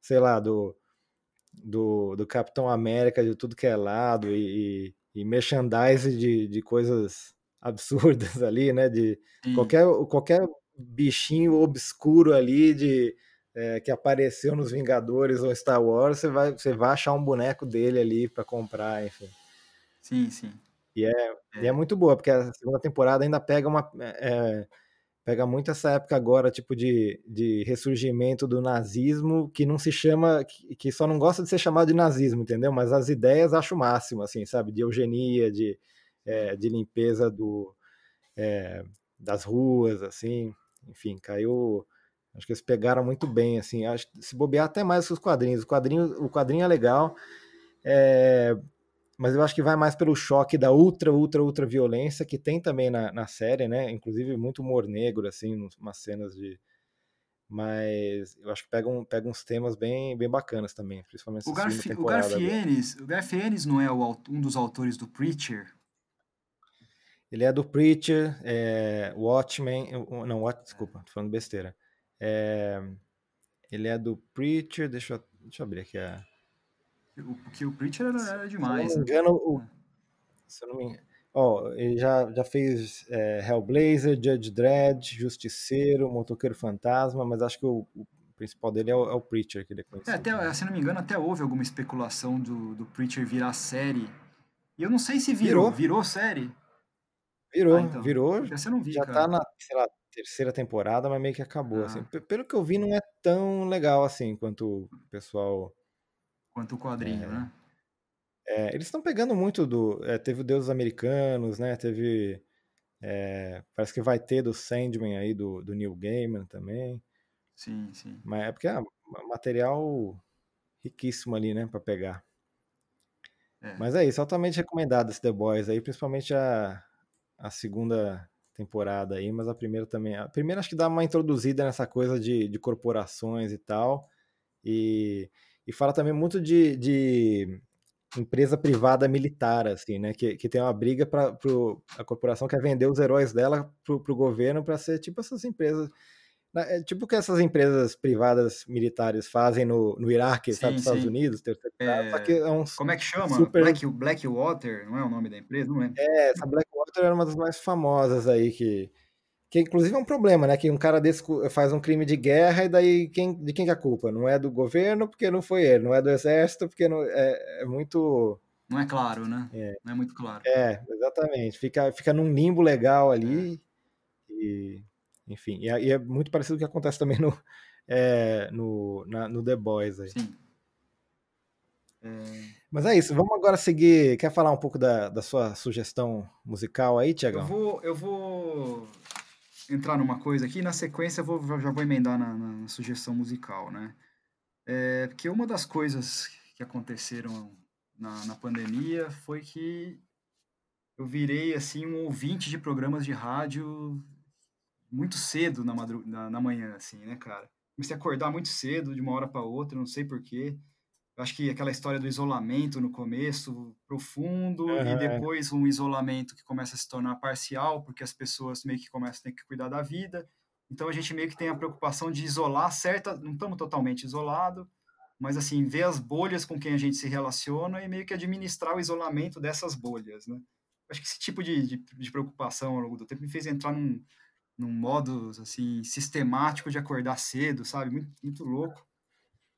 sei lá, do, do, do Capitão América de tudo que é lado e, e, e merchandise de, de coisas absurdas ali, né? De qualquer, qualquer bichinho obscuro ali de é, que apareceu nos Vingadores ou Star Wars, você vai, você vai achar um boneco dele ali para comprar, enfim. Sim, sim. E é, é. E é muito boa, porque a segunda temporada ainda pega uma. É, pega muito essa época agora, tipo, de, de ressurgimento do nazismo, que não se chama, que, que só não gosta de ser chamado de nazismo, entendeu? Mas as ideias acho o máximo, assim, sabe? De eugenia, de, é, de limpeza do, é, das ruas, assim, enfim, caiu. Acho que eles pegaram muito bem, assim. Acho se bobear até mais que os quadrinhos. O quadrinho, o quadrinho é legal. É, mas eu acho que vai mais pelo choque da ultra, ultra, ultra violência que tem também na, na série, né? Inclusive muito humor negro, assim, umas cenas de. Mas eu acho que pega, um, pega uns temas bem, bem bacanas também, principalmente o, Garfi, o Garfienes, o Garfienes não é o, um dos autores do Preacher? Ele é do Preacher, é, Watchmen, não, Watch, desculpa, tô falando besteira. É, ele é do Preacher, deixa eu, deixa eu abrir aqui a porque o Preacher era, era demais. Se eu não me né? engano, o, se eu não me engano, ó, ele já, já fez é, Hellblazer, Judge Dredd, Justiceiro, Motoqueiro Fantasma, mas acho que o, o principal dele é o, é o, Preacher, que ele é conhecido. É, até, se não me engano, até houve alguma especulação do, do Preacher virar série. E eu não sei se virou. Virou, virou série? Virou, ah, então. virou. Já, vi, já tá na, sei lá, terceira temporada, mas meio que acabou. Assim. Ah. Assim. Pelo que eu vi, não é tão legal assim quanto o pessoal quanto o quadrinho, é. né? É, eles estão pegando muito do. É, teve o Deuses Americanos, né? Teve. É, parece que vai ter do Sandman aí, do, do Neil Gaiman também. Sim, sim. Mas é porque é material riquíssimo ali, né? Pra pegar. É. Mas é isso, altamente recomendado esse The Boys aí, principalmente a, a segunda temporada aí, mas a primeira também. A primeira acho que dá uma introduzida nessa coisa de, de corporações e tal. E e fala também muito de, de empresa privada militar, assim, né? Que, que tem uma briga para a corporação quer vender os heróis dela para o governo para ser tipo essas empresas. É tipo o que essas empresas privadas militares fazem no, no Iraque, sim, sabe, nos Estados Unidos, é... é um Como é que chama? Super... Black, Blackwater, não é o nome da empresa? Não é? É, essa Blackwater era uma das mais famosas aí que, que inclusive é um problema, né? Que um cara desse faz um crime de guerra e daí quem, de quem que é a culpa? Não é do governo porque não foi ele, não é do exército porque não, é, é muito... Não é claro, né? É. Não é muito claro. É, exatamente. Fica, fica num limbo legal ali é. e... Enfim, e, e, é muito parecido com o que acontece também no, é, no, na, no The Boys aí. Sim. É. Mas é isso, vamos agora seguir. Quer falar um pouco da, da sua sugestão musical aí, Tiagão? Eu vou, eu vou entrar numa coisa aqui, na sequência eu vou, já vou emendar na, na sugestão musical, né? É, porque uma das coisas que aconteceram na, na pandemia foi que eu virei, assim, um ouvinte de programas de rádio muito cedo na, madru na, na manhã, assim, né, cara? Comecei a acordar muito cedo, de uma hora para outra, não sei porquê. Acho que aquela história do isolamento no começo, profundo, uhum. e depois um isolamento que começa a se tornar parcial, porque as pessoas meio que começam a ter que cuidar da vida. Então a gente meio que tem a preocupação de isolar certa, não estamos totalmente isolados, mas assim, ver as bolhas com quem a gente se relaciona e meio que administrar o isolamento dessas bolhas, né? Acho que esse tipo de, de, de preocupação ao longo do tempo me fez entrar num, num modo, assim, sistemático de acordar cedo, sabe? Muito, muito louco.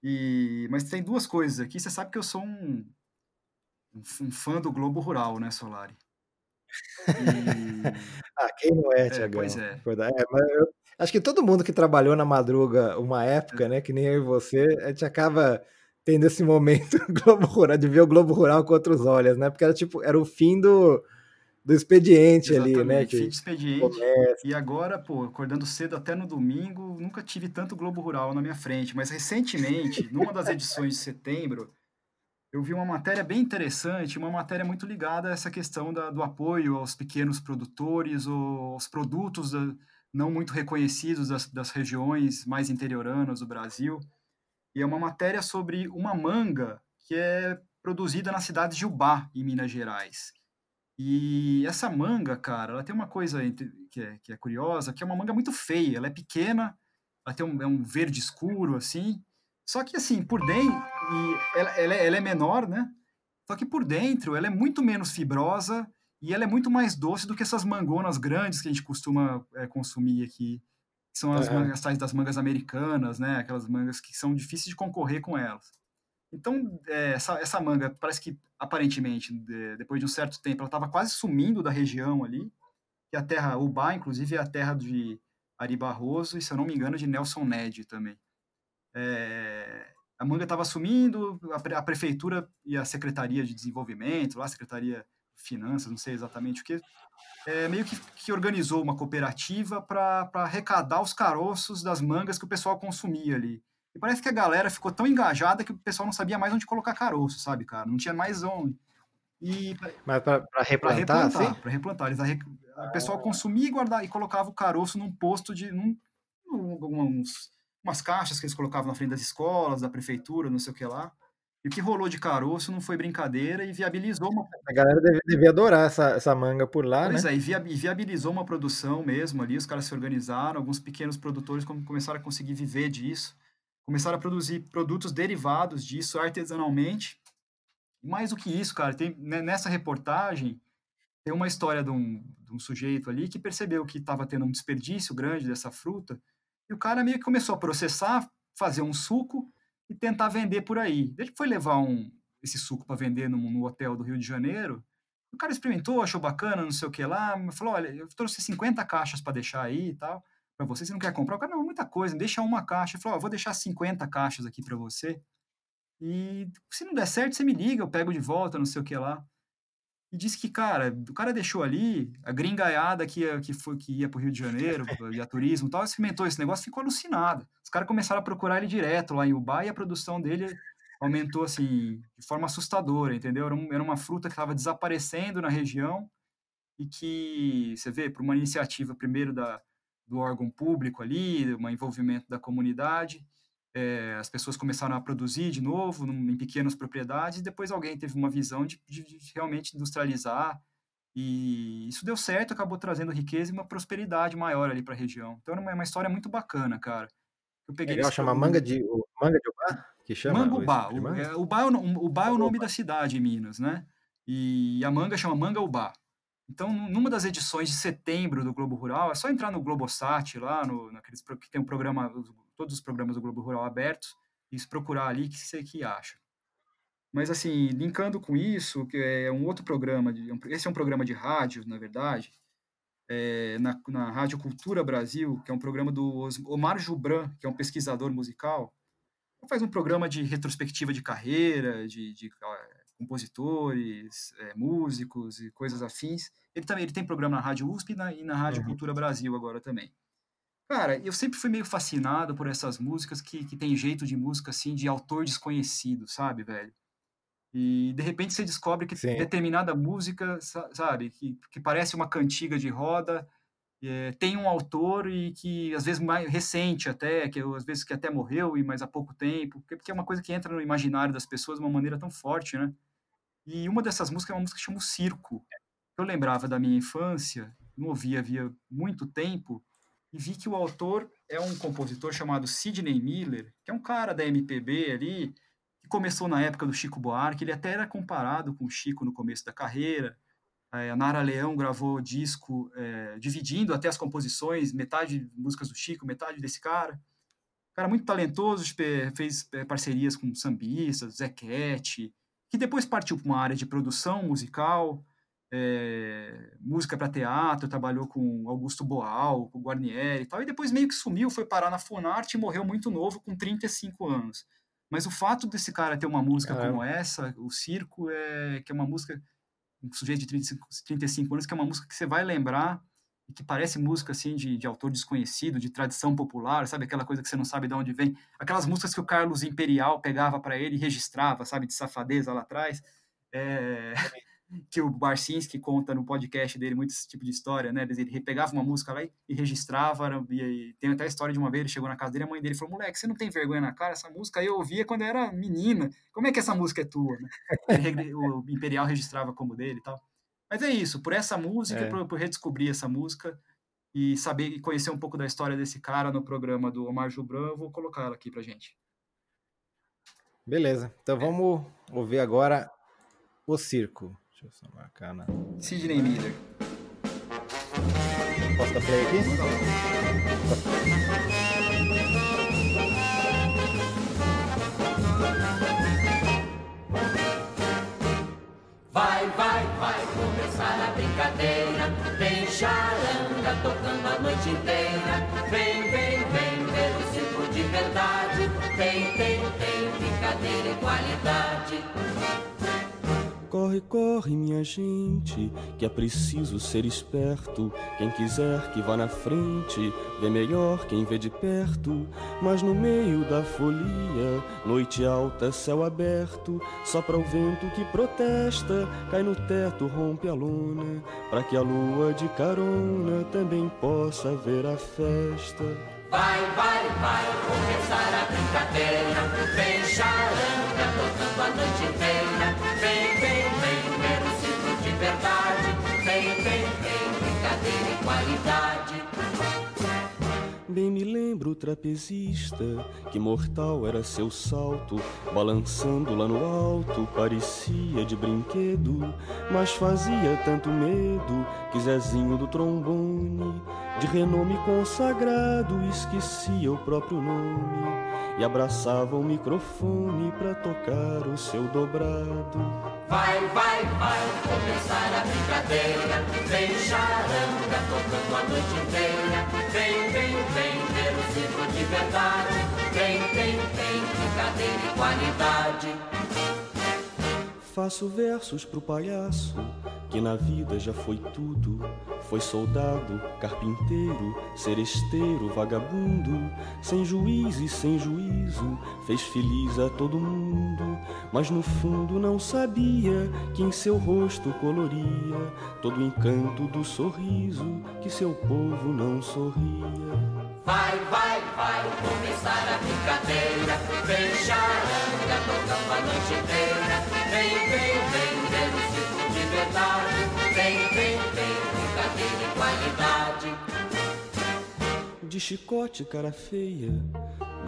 E, mas tem duas coisas aqui. Você sabe que eu sou um, um fã do Globo Rural, né, Solari? E... ah, quem não é, Tiagão? É, pois é. é eu, acho que todo mundo que trabalhou na madruga uma época, é. né, que nem eu e você, a gente acaba tendo esse momento Globo Rural, de ver o Globo Rural com outros olhos, né? Porque era tipo, era o fim do, do expediente Exatamente, ali, né? Que fim de expediente. Começa. E agora, pô, acordando cedo até no domingo, nunca tive tanto Globo Rural na minha frente. Mas recentemente, numa das edições de setembro, eu vi uma matéria bem interessante, uma matéria muito ligada a essa questão da, do apoio aos pequenos produtores, ou aos produtos da, não muito reconhecidos das, das regiões mais interioranas do Brasil. E é uma matéria sobre uma manga que é produzida na cidade de Ubá, em Minas Gerais. E essa manga, cara, ela tem uma coisa que é, que é curiosa, que é uma manga muito feia. Ela é pequena, ela tem um, é um verde escuro, assim. Só que, assim, por dentro, e ela, ela, é, ela é menor, né? Só que por dentro, ela é muito menos fibrosa E ela é muito mais doce do que essas mangonas grandes que a gente costuma é, consumir aqui. Que são as Aham. mangas tais das mangas americanas, né? Aquelas mangas que são difíceis de concorrer com elas. Então, é, essa, essa manga parece que, aparentemente, de- depois de um certo tempo, ela estava quase sumindo da região ali. Que a terra, Ubá, inclusive, é a terra de Ari Barroso e, se eu não me engano, de Nelson Ned também. É, a manga estava sumindo, a, a prefeitura e a Secretaria de Desenvolvimento, lá, a Secretaria de Finanças, não sei exatamente o que, é, meio que, que organizou uma cooperativa para arrecadar os caroços das mangas que o pessoal consumia ali. E parece que a galera ficou tão engajada que o pessoal não sabia mais onde colocar caroço, sabe, cara? Não tinha mais onde. E Mas para para replantar, replantar, assim? replantar. Eles arre... O pessoal consumia e guardava e colocava o caroço num posto de num, num- umas caixas que eles colocavam na frente das escolas, da prefeitura, não sei o que lá. E o que rolou de caroço não foi brincadeira e viabilizou uma A galera deve- devia adorar essa, essa manga por lá, Pois né? é, e via- viabilizou uma produção mesmo ali, os caras se organizaram, alguns pequenos produtores com- começaram a conseguir viver disso, começaram a produzir produtos derivados disso artesanalmente. E mais do que isso, cara, tem, né, nessa reportagem tem uma história de um, de um sujeito ali que percebeu que estava tendo um desperdício grande dessa fruta, e o cara meio que começou a processar, fazer um suco e tentar vender por aí. Ele foi levar um, esse suco para vender no, no hotel do Rio de Janeiro, o cara experimentou, achou bacana, não sei o que lá, falou: olha, eu trouxe 50 caixas para deixar aí e tal, para você, você não quer comprar? O cara, não, muita coisa, deixa uma caixa. Ele falou: ó, vou deixar 50 caixas aqui para você, e se não der certo, você me liga, eu pego de volta, não sei o que lá. E disse que, cara, o cara deixou ali, a gringaiada que ia, que foi, que ia pro Rio de Janeiro, ia turismo e tal, experimentou esse negócio ficou alucinada. Os caras começaram a procurar ele direto lá em Ubá e a produção dele aumentou, assim, de forma assustadora, entendeu? Era, um- era uma fruta que estava desaparecendo na região e que, você vê, por uma iniciativa primeiro da, do órgão público ali, um envolvimento da comunidade, eh, as pessoas começaram a produzir de novo num- em pequenas propriedades, e depois alguém teve uma visão de, de- de realmente industrializar, e isso deu certo, acabou trazendo riqueza e uma prosperidade maior ali para a região. Então, era uma, uma história muito bacana, cara. Eu peguei Legal, chama manga de, manga de Ubá? Que chama? Mangubá. O, é, Ubá é o, Ubá é o nome da cidade em Minas, né? E a manga chama Manga Ubá. Então, numa das edições de setembro do Globo Rural, é só entrar no Globosat lá, no, naqueles que tem um programa, os- todos os programas do Globo Rural abertos, e se procurar ali que você que acha. Mas assim, linkando com isso, que é um outro programa, um- esse é um programa de rádio, na verdade, é, na, na Rádio Cultura Brasil, que é um programa do Omar Jubran, que é um pesquisador musical, faz um programa de retrospectiva de carreira, de, de, ah, compositores, eh, músicos e coisas afins. Ele também ele tem programa na Rádio USP e na, e na Rádio Uhum. Cultura Brasil agora também. Cara, eu sempre fui meio fascinado por essas músicas que, que tem jeito de música assim de autor desconhecido, sabe, velho? E de repente você descobre que Sim. determinada música, sa- sabe, que, que parece uma cantiga de roda, eh, tem um autor e que às vezes mais recente até, que às vezes que até morreu e mais há pouco tempo, porque, porque é uma coisa que entra no imaginário das pessoas de uma maneira tão forte, né? E uma dessas músicas é uma música que chama o Circo. Eu lembrava da minha infância, não ouvia havia muito tempo, e vi que o autor é um compositor chamado Sidney Miller, que é um cara da MPB ali, que começou na época do Chico Buarque, ele até era comparado com o Chico no começo da carreira. Eh, A Nara Leão gravou disco eh, dividindo até as composições, metade músicas do Chico, metade desse cara. Cara muito talentoso, fez eh, parcerias com sambistas, Cat, que depois partiu para uma área de produção musical, eh, música para teatro, trabalhou com Augusto Boal, com Guarnieri e tal, e depois meio que sumiu, foi parar na Funarte e morreu muito novo, com 35 anos. Mas o fato desse cara ter uma música Caramba. como essa, o Circo, é, que é uma música, um sujeito de 35, 35 anos, que é uma música que você vai lembrar e que parece música assim de, de autor desconhecido, de tradição popular, sabe aquela coisa que você não sabe de onde vem, aquelas músicas que o Carlos Imperial pegava para ele e registrava, sabe, de safadeza lá atrás, é, que o Barcinski conta no podcast dele muito esse tipo de história, né? Ele pegava uma música lá e, registrava, e, tem até a história de uma vez, ele chegou na casa dele, a mãe dele falou, moleque, você não tem vergonha na cara? Essa música eu ouvia quando eu era menina, como é que essa música é tua? né? O Imperial registrava como dele e tal. Mas é isso, por essa música, É. por, por redescobrir essa música e saber e conhecer um pouco da história desse cara no programa do Omar Jubran, eu vou colocar ela aqui pra gente. Beleza. Então vamos ouvir agora o circo. Deixa eu só marcar na. Sidney Miller. Posso dar play aqui? Vai, começar a brincadeira. Tem charanga tocando a noite inteira. Vem, vem, vem ver o circo de verdade. Tem, tem, tem brincadeira e qualidade. Corre, corre, minha gente, que é preciso ser esperto. Quem quiser que vá na frente, vê melhor quem vê de perto. Mas no meio da folia, noite alta, céu aberto, sopra o vento que protesta, cai no teto, rompe a lona, pra que a lua de carona também possa ver a festa. Vai, vai, vai começar a trapezista, que mortal era seu salto, balançando lá no alto, parecia de brinquedo, mas fazia tanto medo que Zezinho do trombone, de renome consagrado, esquecia o próprio nome e abraçava o microfone pra tocar o seu dobrado. Vai, vai, vai começar a brincadeira. Vem charanga tocando a noite inteira. Vem, vem, vem de verdade. Vem, vem, vem brincadeira e qualidade. Faço versos pro palhaço, que na vida já foi tudo. Foi soldado, carpinteiro, seresteiro, vagabundo, sem juiz e sem juízo, fez feliz a todo mundo. Mas no fundo não sabia que em seu rosto coloria todo o encanto do sorriso que seu povo não sorria. Vai, vai, vai começar a brincadeira. Vem charanga tocando a noite inteira. Vem, vem, vem ver o circo de verdade. Vem, vem, vem brincadeira e qualidade. De chicote, cara feia,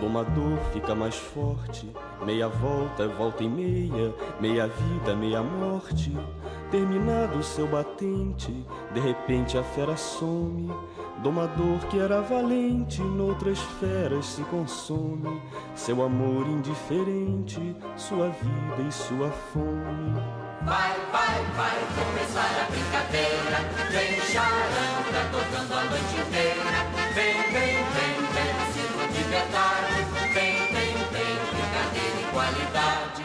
domador fica mais forte. Meia volta, volta e meia, meia vida, meia morte. Terminado o seu batente, de repente a fera some. Domador que era valente, noutras feras se consome. Seu amor indiferente, sua vida e sua fome. Vai, vai, vai começar a brincadeira. Vem charanga tocando a noite inteira. Vem, vem, vem, vem o circo de verdade. Vem, vem, vem brincadeira e qualidade.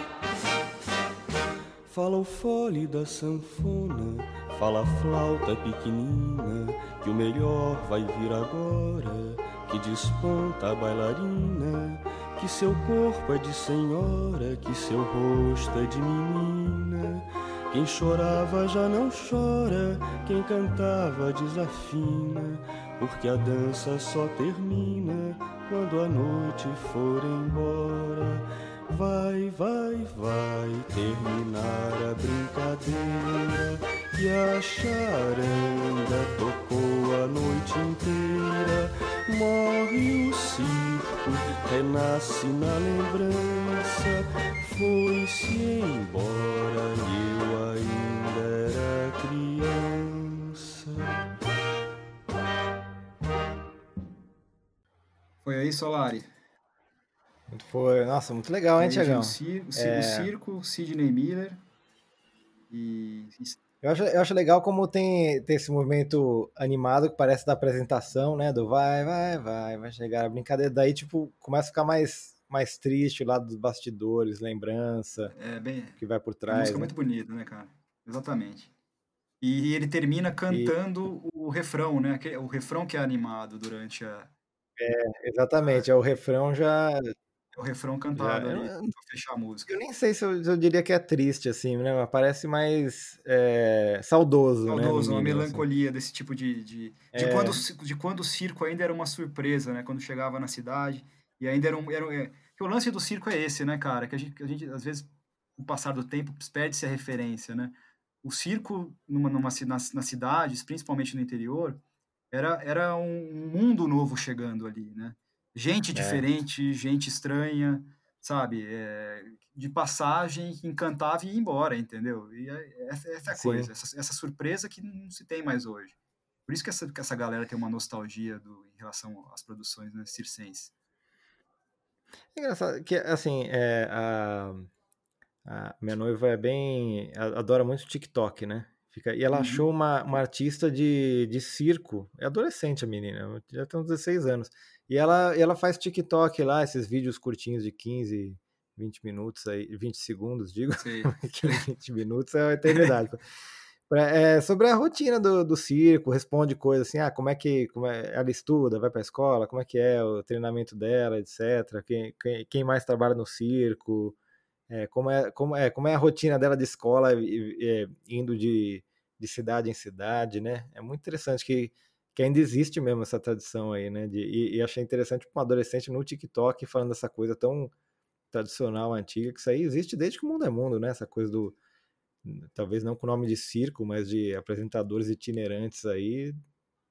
Fala o fole da sanfona, fala flauta pequenina, que o melhor vai vir agora, que desponta a bailarina, que seu corpo é de senhora, que seu rosto é de menina. Quem chorava já não chora, quem cantava desafina, porque a dança só termina quando a noite for embora. Vai, vai, vai terminar a brincadeira que a charanga tocou a noite inteira. Morre o circo, renasce na lembrança. Foi-se embora e eu ainda era criança. Foi aí, Solari. Foi, nossa, muito legal, hein, Tiagão? o Cir- o É. Circo, Sidney Miller. E Eu acho, eu acho legal como tem, tem esse movimento animado que parece da apresentação, né? Do vai, vai, vai, vai chegar a brincadeira. Daí, tipo, começa a ficar mais, mais triste o lado dos bastidores, lembrança é bem. que vai por É trás. música né? muito bonita, né, cara? Exatamente. E ele termina cantando o refrão, né? O refrão que é animado durante a. Exatamente, é o refrão já. É o refrão cantado Já- ali eu- fechar a música. Eu nem sei se eu, se eu diria que é triste, assim, né? Mas parece mais é, saudoso, né? no Saudoso, uma mínimo, assim. melancolia desse tipo de. De, de, É. quando, de quando o circo ainda era uma surpresa, né? Quando chegava na cidade. E ainda era um. Era, é, o lance do circo é esse, né, cara? Que a gente, que a gente às vezes, com o passar do tempo, perde-se a referência, né? O circo numa, numa, nas, nas cidades, principalmente no interior, era, era um mundo novo chegando ali, né? Gente diferente, gente estranha, sabe, é, de passagem, encantava e ia embora, entendeu? E é, essa, é coisa, essa, essa surpresa que não se tem mais hoje. Por isso que essa, que essa galera tem uma nostalgia do, em relação às produções né, circenses. É engraçado que, assim, é, a, a minha noiva é bem. adora muito TikTok, né? Fica, e ela Uhum. achou uma, uma artista de, de circo. É adolescente a menina, já tem uns 16 anos. E ela, ela faz TikTok lá, esses vídeos curtinhos de 15, 20 minutos aí, 20 segundos, digo. 15, 20 minutos é uma eternidade. É, sobre a rotina do, do circo, responde coisas assim, ah, como é que como é, ela estuda, vai pra escola, como é que é o treinamento dela, etc. Quem, quem, quem mais trabalha no circo, é, como, é, como, é, como é a rotina dela de escola, e- e, é, indo de, de cidade em cidade, né? É muito interessante que, que ainda existe mesmo essa tradição aí, né? De, e, e achei interessante um adolescente no TikTok falando dessa coisa tão tradicional, antiga, que isso aí existe desde que o mundo é mundo, né? Essa coisa do talvez não com o nome de circo, mas de apresentadores itinerantes aí,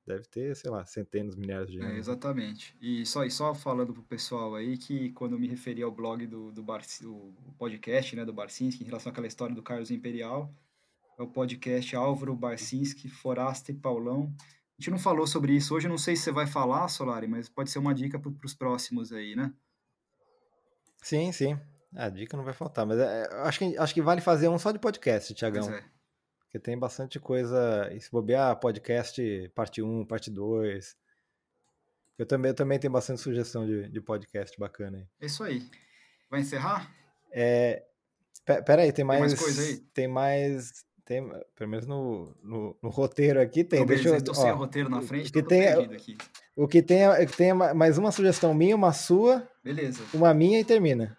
deve ter, sei lá, centenas, milhares de É, anos. né? exatamente. E só, e só falando pro pessoal aí que quando eu me referi ao blog do, do Bar, o podcast, né, do Barcinski, em relação àquela história do Carlos Imperial, é o podcast Álvaro Barcinski, Forasta e Paulão. A gente não falou sobre isso hoje, eu não sei se você vai falar, Solari, mas pode ser uma dica para os próximos aí, né? Sim, sim. A dica não vai faltar, mas é, eu acho, que, acho que vale fazer um só de podcast, Pois Tiagão. é. Porque tem bastante coisa. E se bobear, podcast parte 1, parte 2. Eu também, eu também tenho bastante sugestão de, de podcast bacana aí. É isso aí. Vai encerrar? É, pe- pera aí, tem mais. mais coisa aí? Tem mais. Tem, pelo menos no, no, no roteiro aqui tem. Então, Deixa beleza, eu, estou sem ó, o roteiro na frente, o que então tem é- aqui. O que tem é, que tem é ma- mais uma sugestão minha, uma sua, Beleza, uma minha e termina.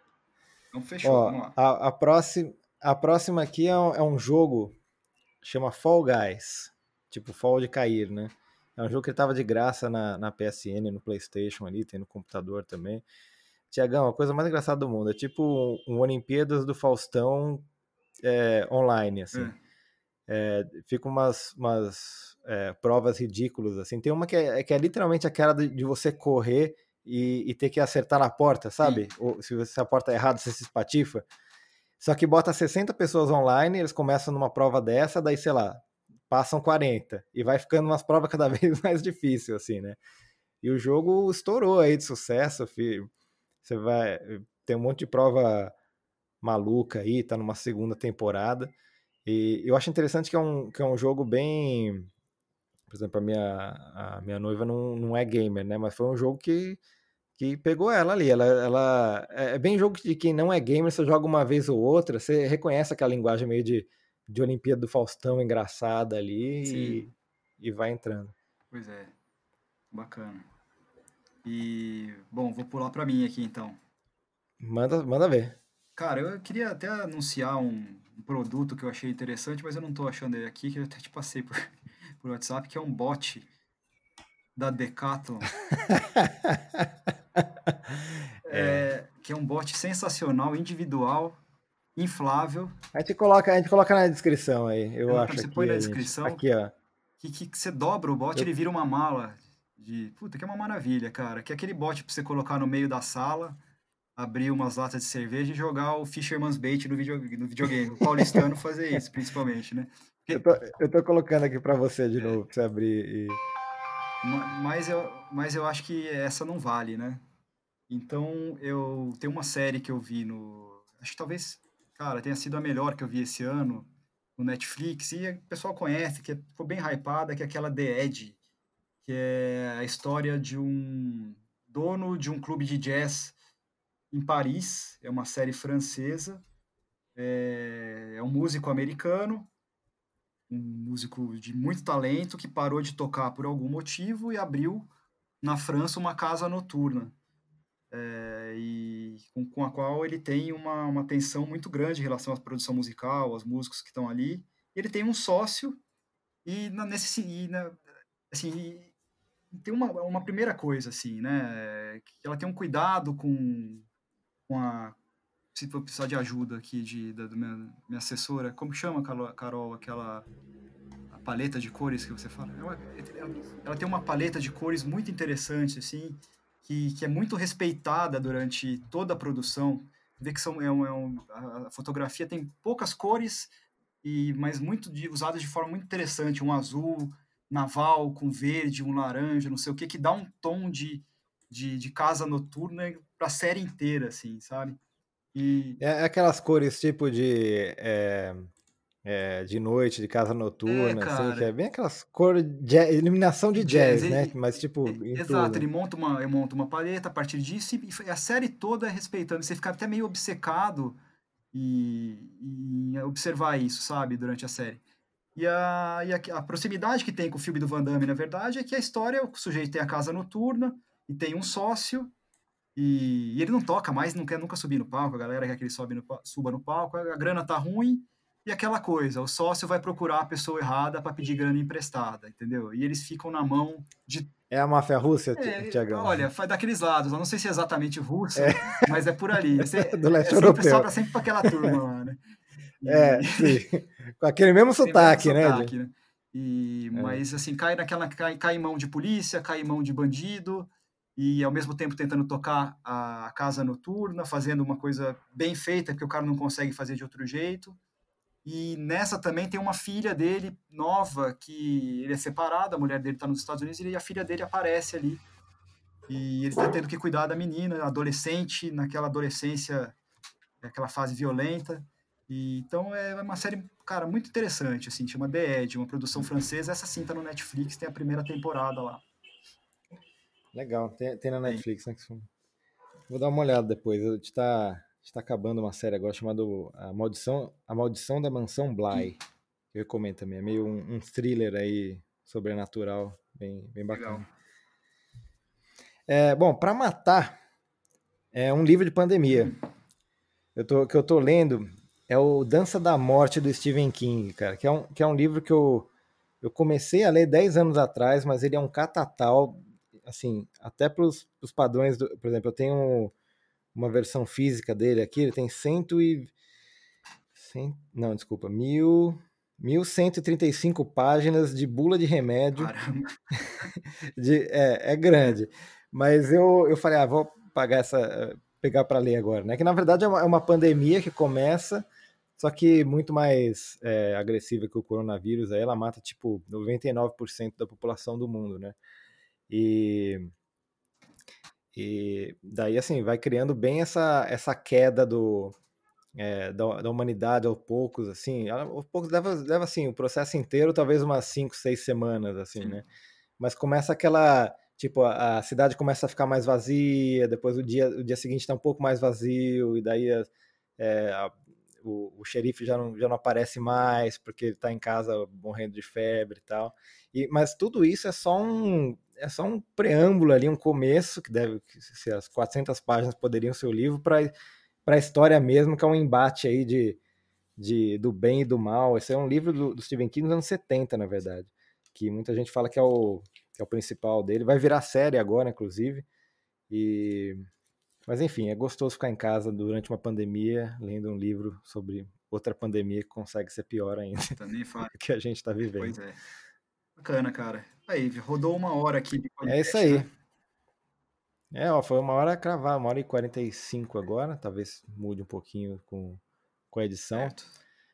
então fechou, Ó, vamos lá. a, a, próxima, a próxima aqui é um, é um jogo chama Fall Guys. Tipo, Fall de cair, né? É um jogo que tava de graça na, na PSN, no Playstation ali, tem no computador também. Tiagão, a coisa mais engraçada do mundo. É tipo um, Olimpíadas do Faustão é, online, assim. É. É, fica umas, umas é, provas ridículas, assim. Tem uma que é, que é literalmente aquela de, de você correr e, e ter que acertar na porta, sabe? Ou se, você, se a porta é errada, você se espatifa. Só que bota 60 pessoas online, eles começam numa prova dessa, daí, sei lá, passam 40. E vai ficando umas provas cada vez mais difíceis, assim, né? E o jogo estourou aí de sucesso, filho. Você vai. Tem um monte de prova maluca aí, tá numa segunda temporada. E eu acho interessante que é um, que é um jogo bem. Por exemplo, a minha, a minha noiva não, não é gamer, né? Mas foi um jogo que, que pegou ela ali. Ela, ela é bem jogo de quem não é gamer, você joga uma vez ou outra, você reconhece aquela linguagem meio de, de Olimpíada do Faustão engraçada ali e, e vai entrando. Pois é, bacana. E, bom, vou pular para mim aqui então. Manda, manda ver. Cara, eu queria até anunciar um, um produto que eu achei interessante, mas eu não tô achando ele aqui, que eu até te passei por, por WhatsApp, que é um bot da Decathlon. É, que é um bot sensacional, individual, inflável, A gente coloca, a gente coloca na descrição aí. Eu Coloca, acho você aqui, põe na a gente- descrição. Aqui, ó. que, que, que você dobra o bot Eu- ele vira uma mala de. Puta, que é uma maravilha, cara. Que é aquele bot pra você colocar no meio da sala, abrir umas latas de cerveja e jogar o Fisherman's Bait no, video, no videogame. O paulistano fazer isso, principalmente, né? Eu tô, eu tô colocando aqui pra você de novo, pra você abrir e. Ma- Mas eu, mas eu acho que essa não vale, né? Então, eu tenho uma série que eu vi no. Acho que talvez, cara, tenha sido a melhor que eu vi esse ano no Netflix. E o pessoal conhece, que ficou bem hypada, que é aquela The Edge, que é a história de um dono de um clube de jazz em Paris. É uma série francesa. É, é um músico americano um músico de muito talento que parou de tocar por algum motivo e abriu na França uma casa noturna é, e com, com, a qual ele tem uma, uma tensão muito grande em relação à produção musical, aos músicos que estão ali. Ele tem um sócio e na, nesse e na, assim e tem uma, uma primeira coisa assim, né, que ela tem um cuidado com, com a se for precisar de ajuda aqui de, da, minha, minha, assessora, como chama, Carol, aquela paleta de cores que você fala? Ela, ela, ela, tem uma paleta de cores muito interessante, assim, que, que é muito respeitada durante toda a produção. vê que são, é um, é um, a fotografia tem poucas cores, e mas muito de, usadas de forma muito interessante, um azul naval com verde, um laranja, não sei o que, que dá um tom de, de, de casa noturna para a série inteira, assim, sabe? E... É, é aquelas cores tipo de é, é, de noite, de casa noturna, é, assim, que é bem aquelas cores de iluminação de jazz, jazz né? Mas tipo. Exato, tudo. ele monta uma, ele monta uma paleta a partir disso e a série toda é respeitando. Você fica até meio obcecado e, e observar isso, sabe, durante a série. E, a, e a, a, proximidade que tem com o filme do Van Damme, na verdade, é que a história, o sujeito tem a casa noturna e tem um sócio e, e ele não toca mais, não quer nunca subir no palco, a galera quer que ele sobe no, suba no palco, a grana tá ruim e aquela coisa, o sócio vai procurar a pessoa errada para pedir grana emprestada, entendeu? E eles ficam na mão de. É a máfia russa, é, Tiagão? Olha, foi daqueles lados. Eu não sei se é exatamente russa, é. mas é por ali. É, Do leste é sempre, europeu. Sobra sempre para aquela turma lá, né? E... É, sim. Com aquele mesmo sotaque, mesmo né? Sotaque, né? E, é. Mas, assim, cai naquela. Cai, cai em mão de polícia, cai em mão de bandido, e ao mesmo tempo tentando tocar a casa noturna, fazendo uma coisa bem feita que o cara não consegue fazer de outro jeito. E nessa também tem uma filha dele nova, que ele é separado, a mulher dele está nos Estados Unidos e a filha dele aparece ali. E ele está tendo que cuidar da menina, adolescente, naquela adolescência, aquela fase violenta. E, então é uma série, cara, muito interessante, assim, chama The Edge, uma produção francesa. Essa sim tá no Netflix, tem a primeira temporada lá. Legal, tem, tem na Netflix, né? Vou dar uma olhada depois. A gente tá está acabando uma série agora chamada A Maldição, A Maldição da Mansão Bly. Eu recomendo também. É meio um, um thriller aí sobrenatural, bem, bem bacana. É, bom, para matar é um livro de pandemia. Eu tô, que eu tô lendo é o Dança da Morte do Stephen King, cara, que é um, que é um livro que eu, eu comecei a ler 10 anos atrás, mas ele é um catatal, assim, até para os padrões, do, por exemplo, eu tenho uma versão física dele aqui, ele tem cento e... Cent... Não, desculpa, mil... 1135 páginas de bula de remédio. de, é, é grande. Mas eu, eu falei, ah, vou pagar essa, pegar para ler agora, né? Que na verdade é uma, é uma, pandemia que começa, só que muito mais é, agressiva que o coronavírus. Aí ela mata tipo 99% da população do mundo, né? E e daí, assim, vai criando bem essa, essa queda do, é, da, da, humanidade aos poucos, assim, aos poucos leva, leva, assim, o processo inteiro, talvez umas 5, 6 semanas, assim, Sim. né? Mas começa aquela, tipo, a, cidade começa a ficar mais vazia, depois o dia, o dia seguinte está um pouco mais vazio, e daí é, a, o, o, xerife já não, já não aparece mais, porque ele está em casa morrendo de febre e tal. E, mas tudo isso é só um, é só um preâmbulo ali, um começo, que deve ser as 400 páginas poderiam ser o livro, para a história mesmo, que é um embate aí de, de, do bem e do mal. Esse é um livro do, do Stephen King dos anos 70, na verdade, que muita gente fala que é o, que é o principal dele. Vai virar série agora, inclusive. E... Mas enfim, é gostoso ficar em casa durante uma pandemia, lendo um livro sobre outra pandemia que consegue ser pior ainda Também fala. que a gente está vivendo. Pois é. Bacana, cara. Aí, rodou uma hora aqui. é isso aí. Né? É, ó, foi uma hora cravar, uma hora e 45 agora. Talvez mude um pouquinho com, com a edição. Certo.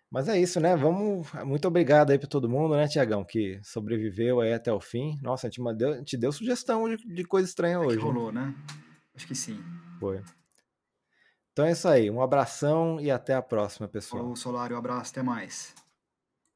Mas é isso, né? Vamos. Muito obrigado aí para todo mundo, né, Tiagão, que sobreviveu aí até o fim. Nossa, a gente deu, te deu sugestão de, de coisa estranha é hoje. rolou, né? Acho que sim. Foi. Então é isso aí. Um abração e até a próxima, pessoal. Falou, Solário. Um abraço, até mais.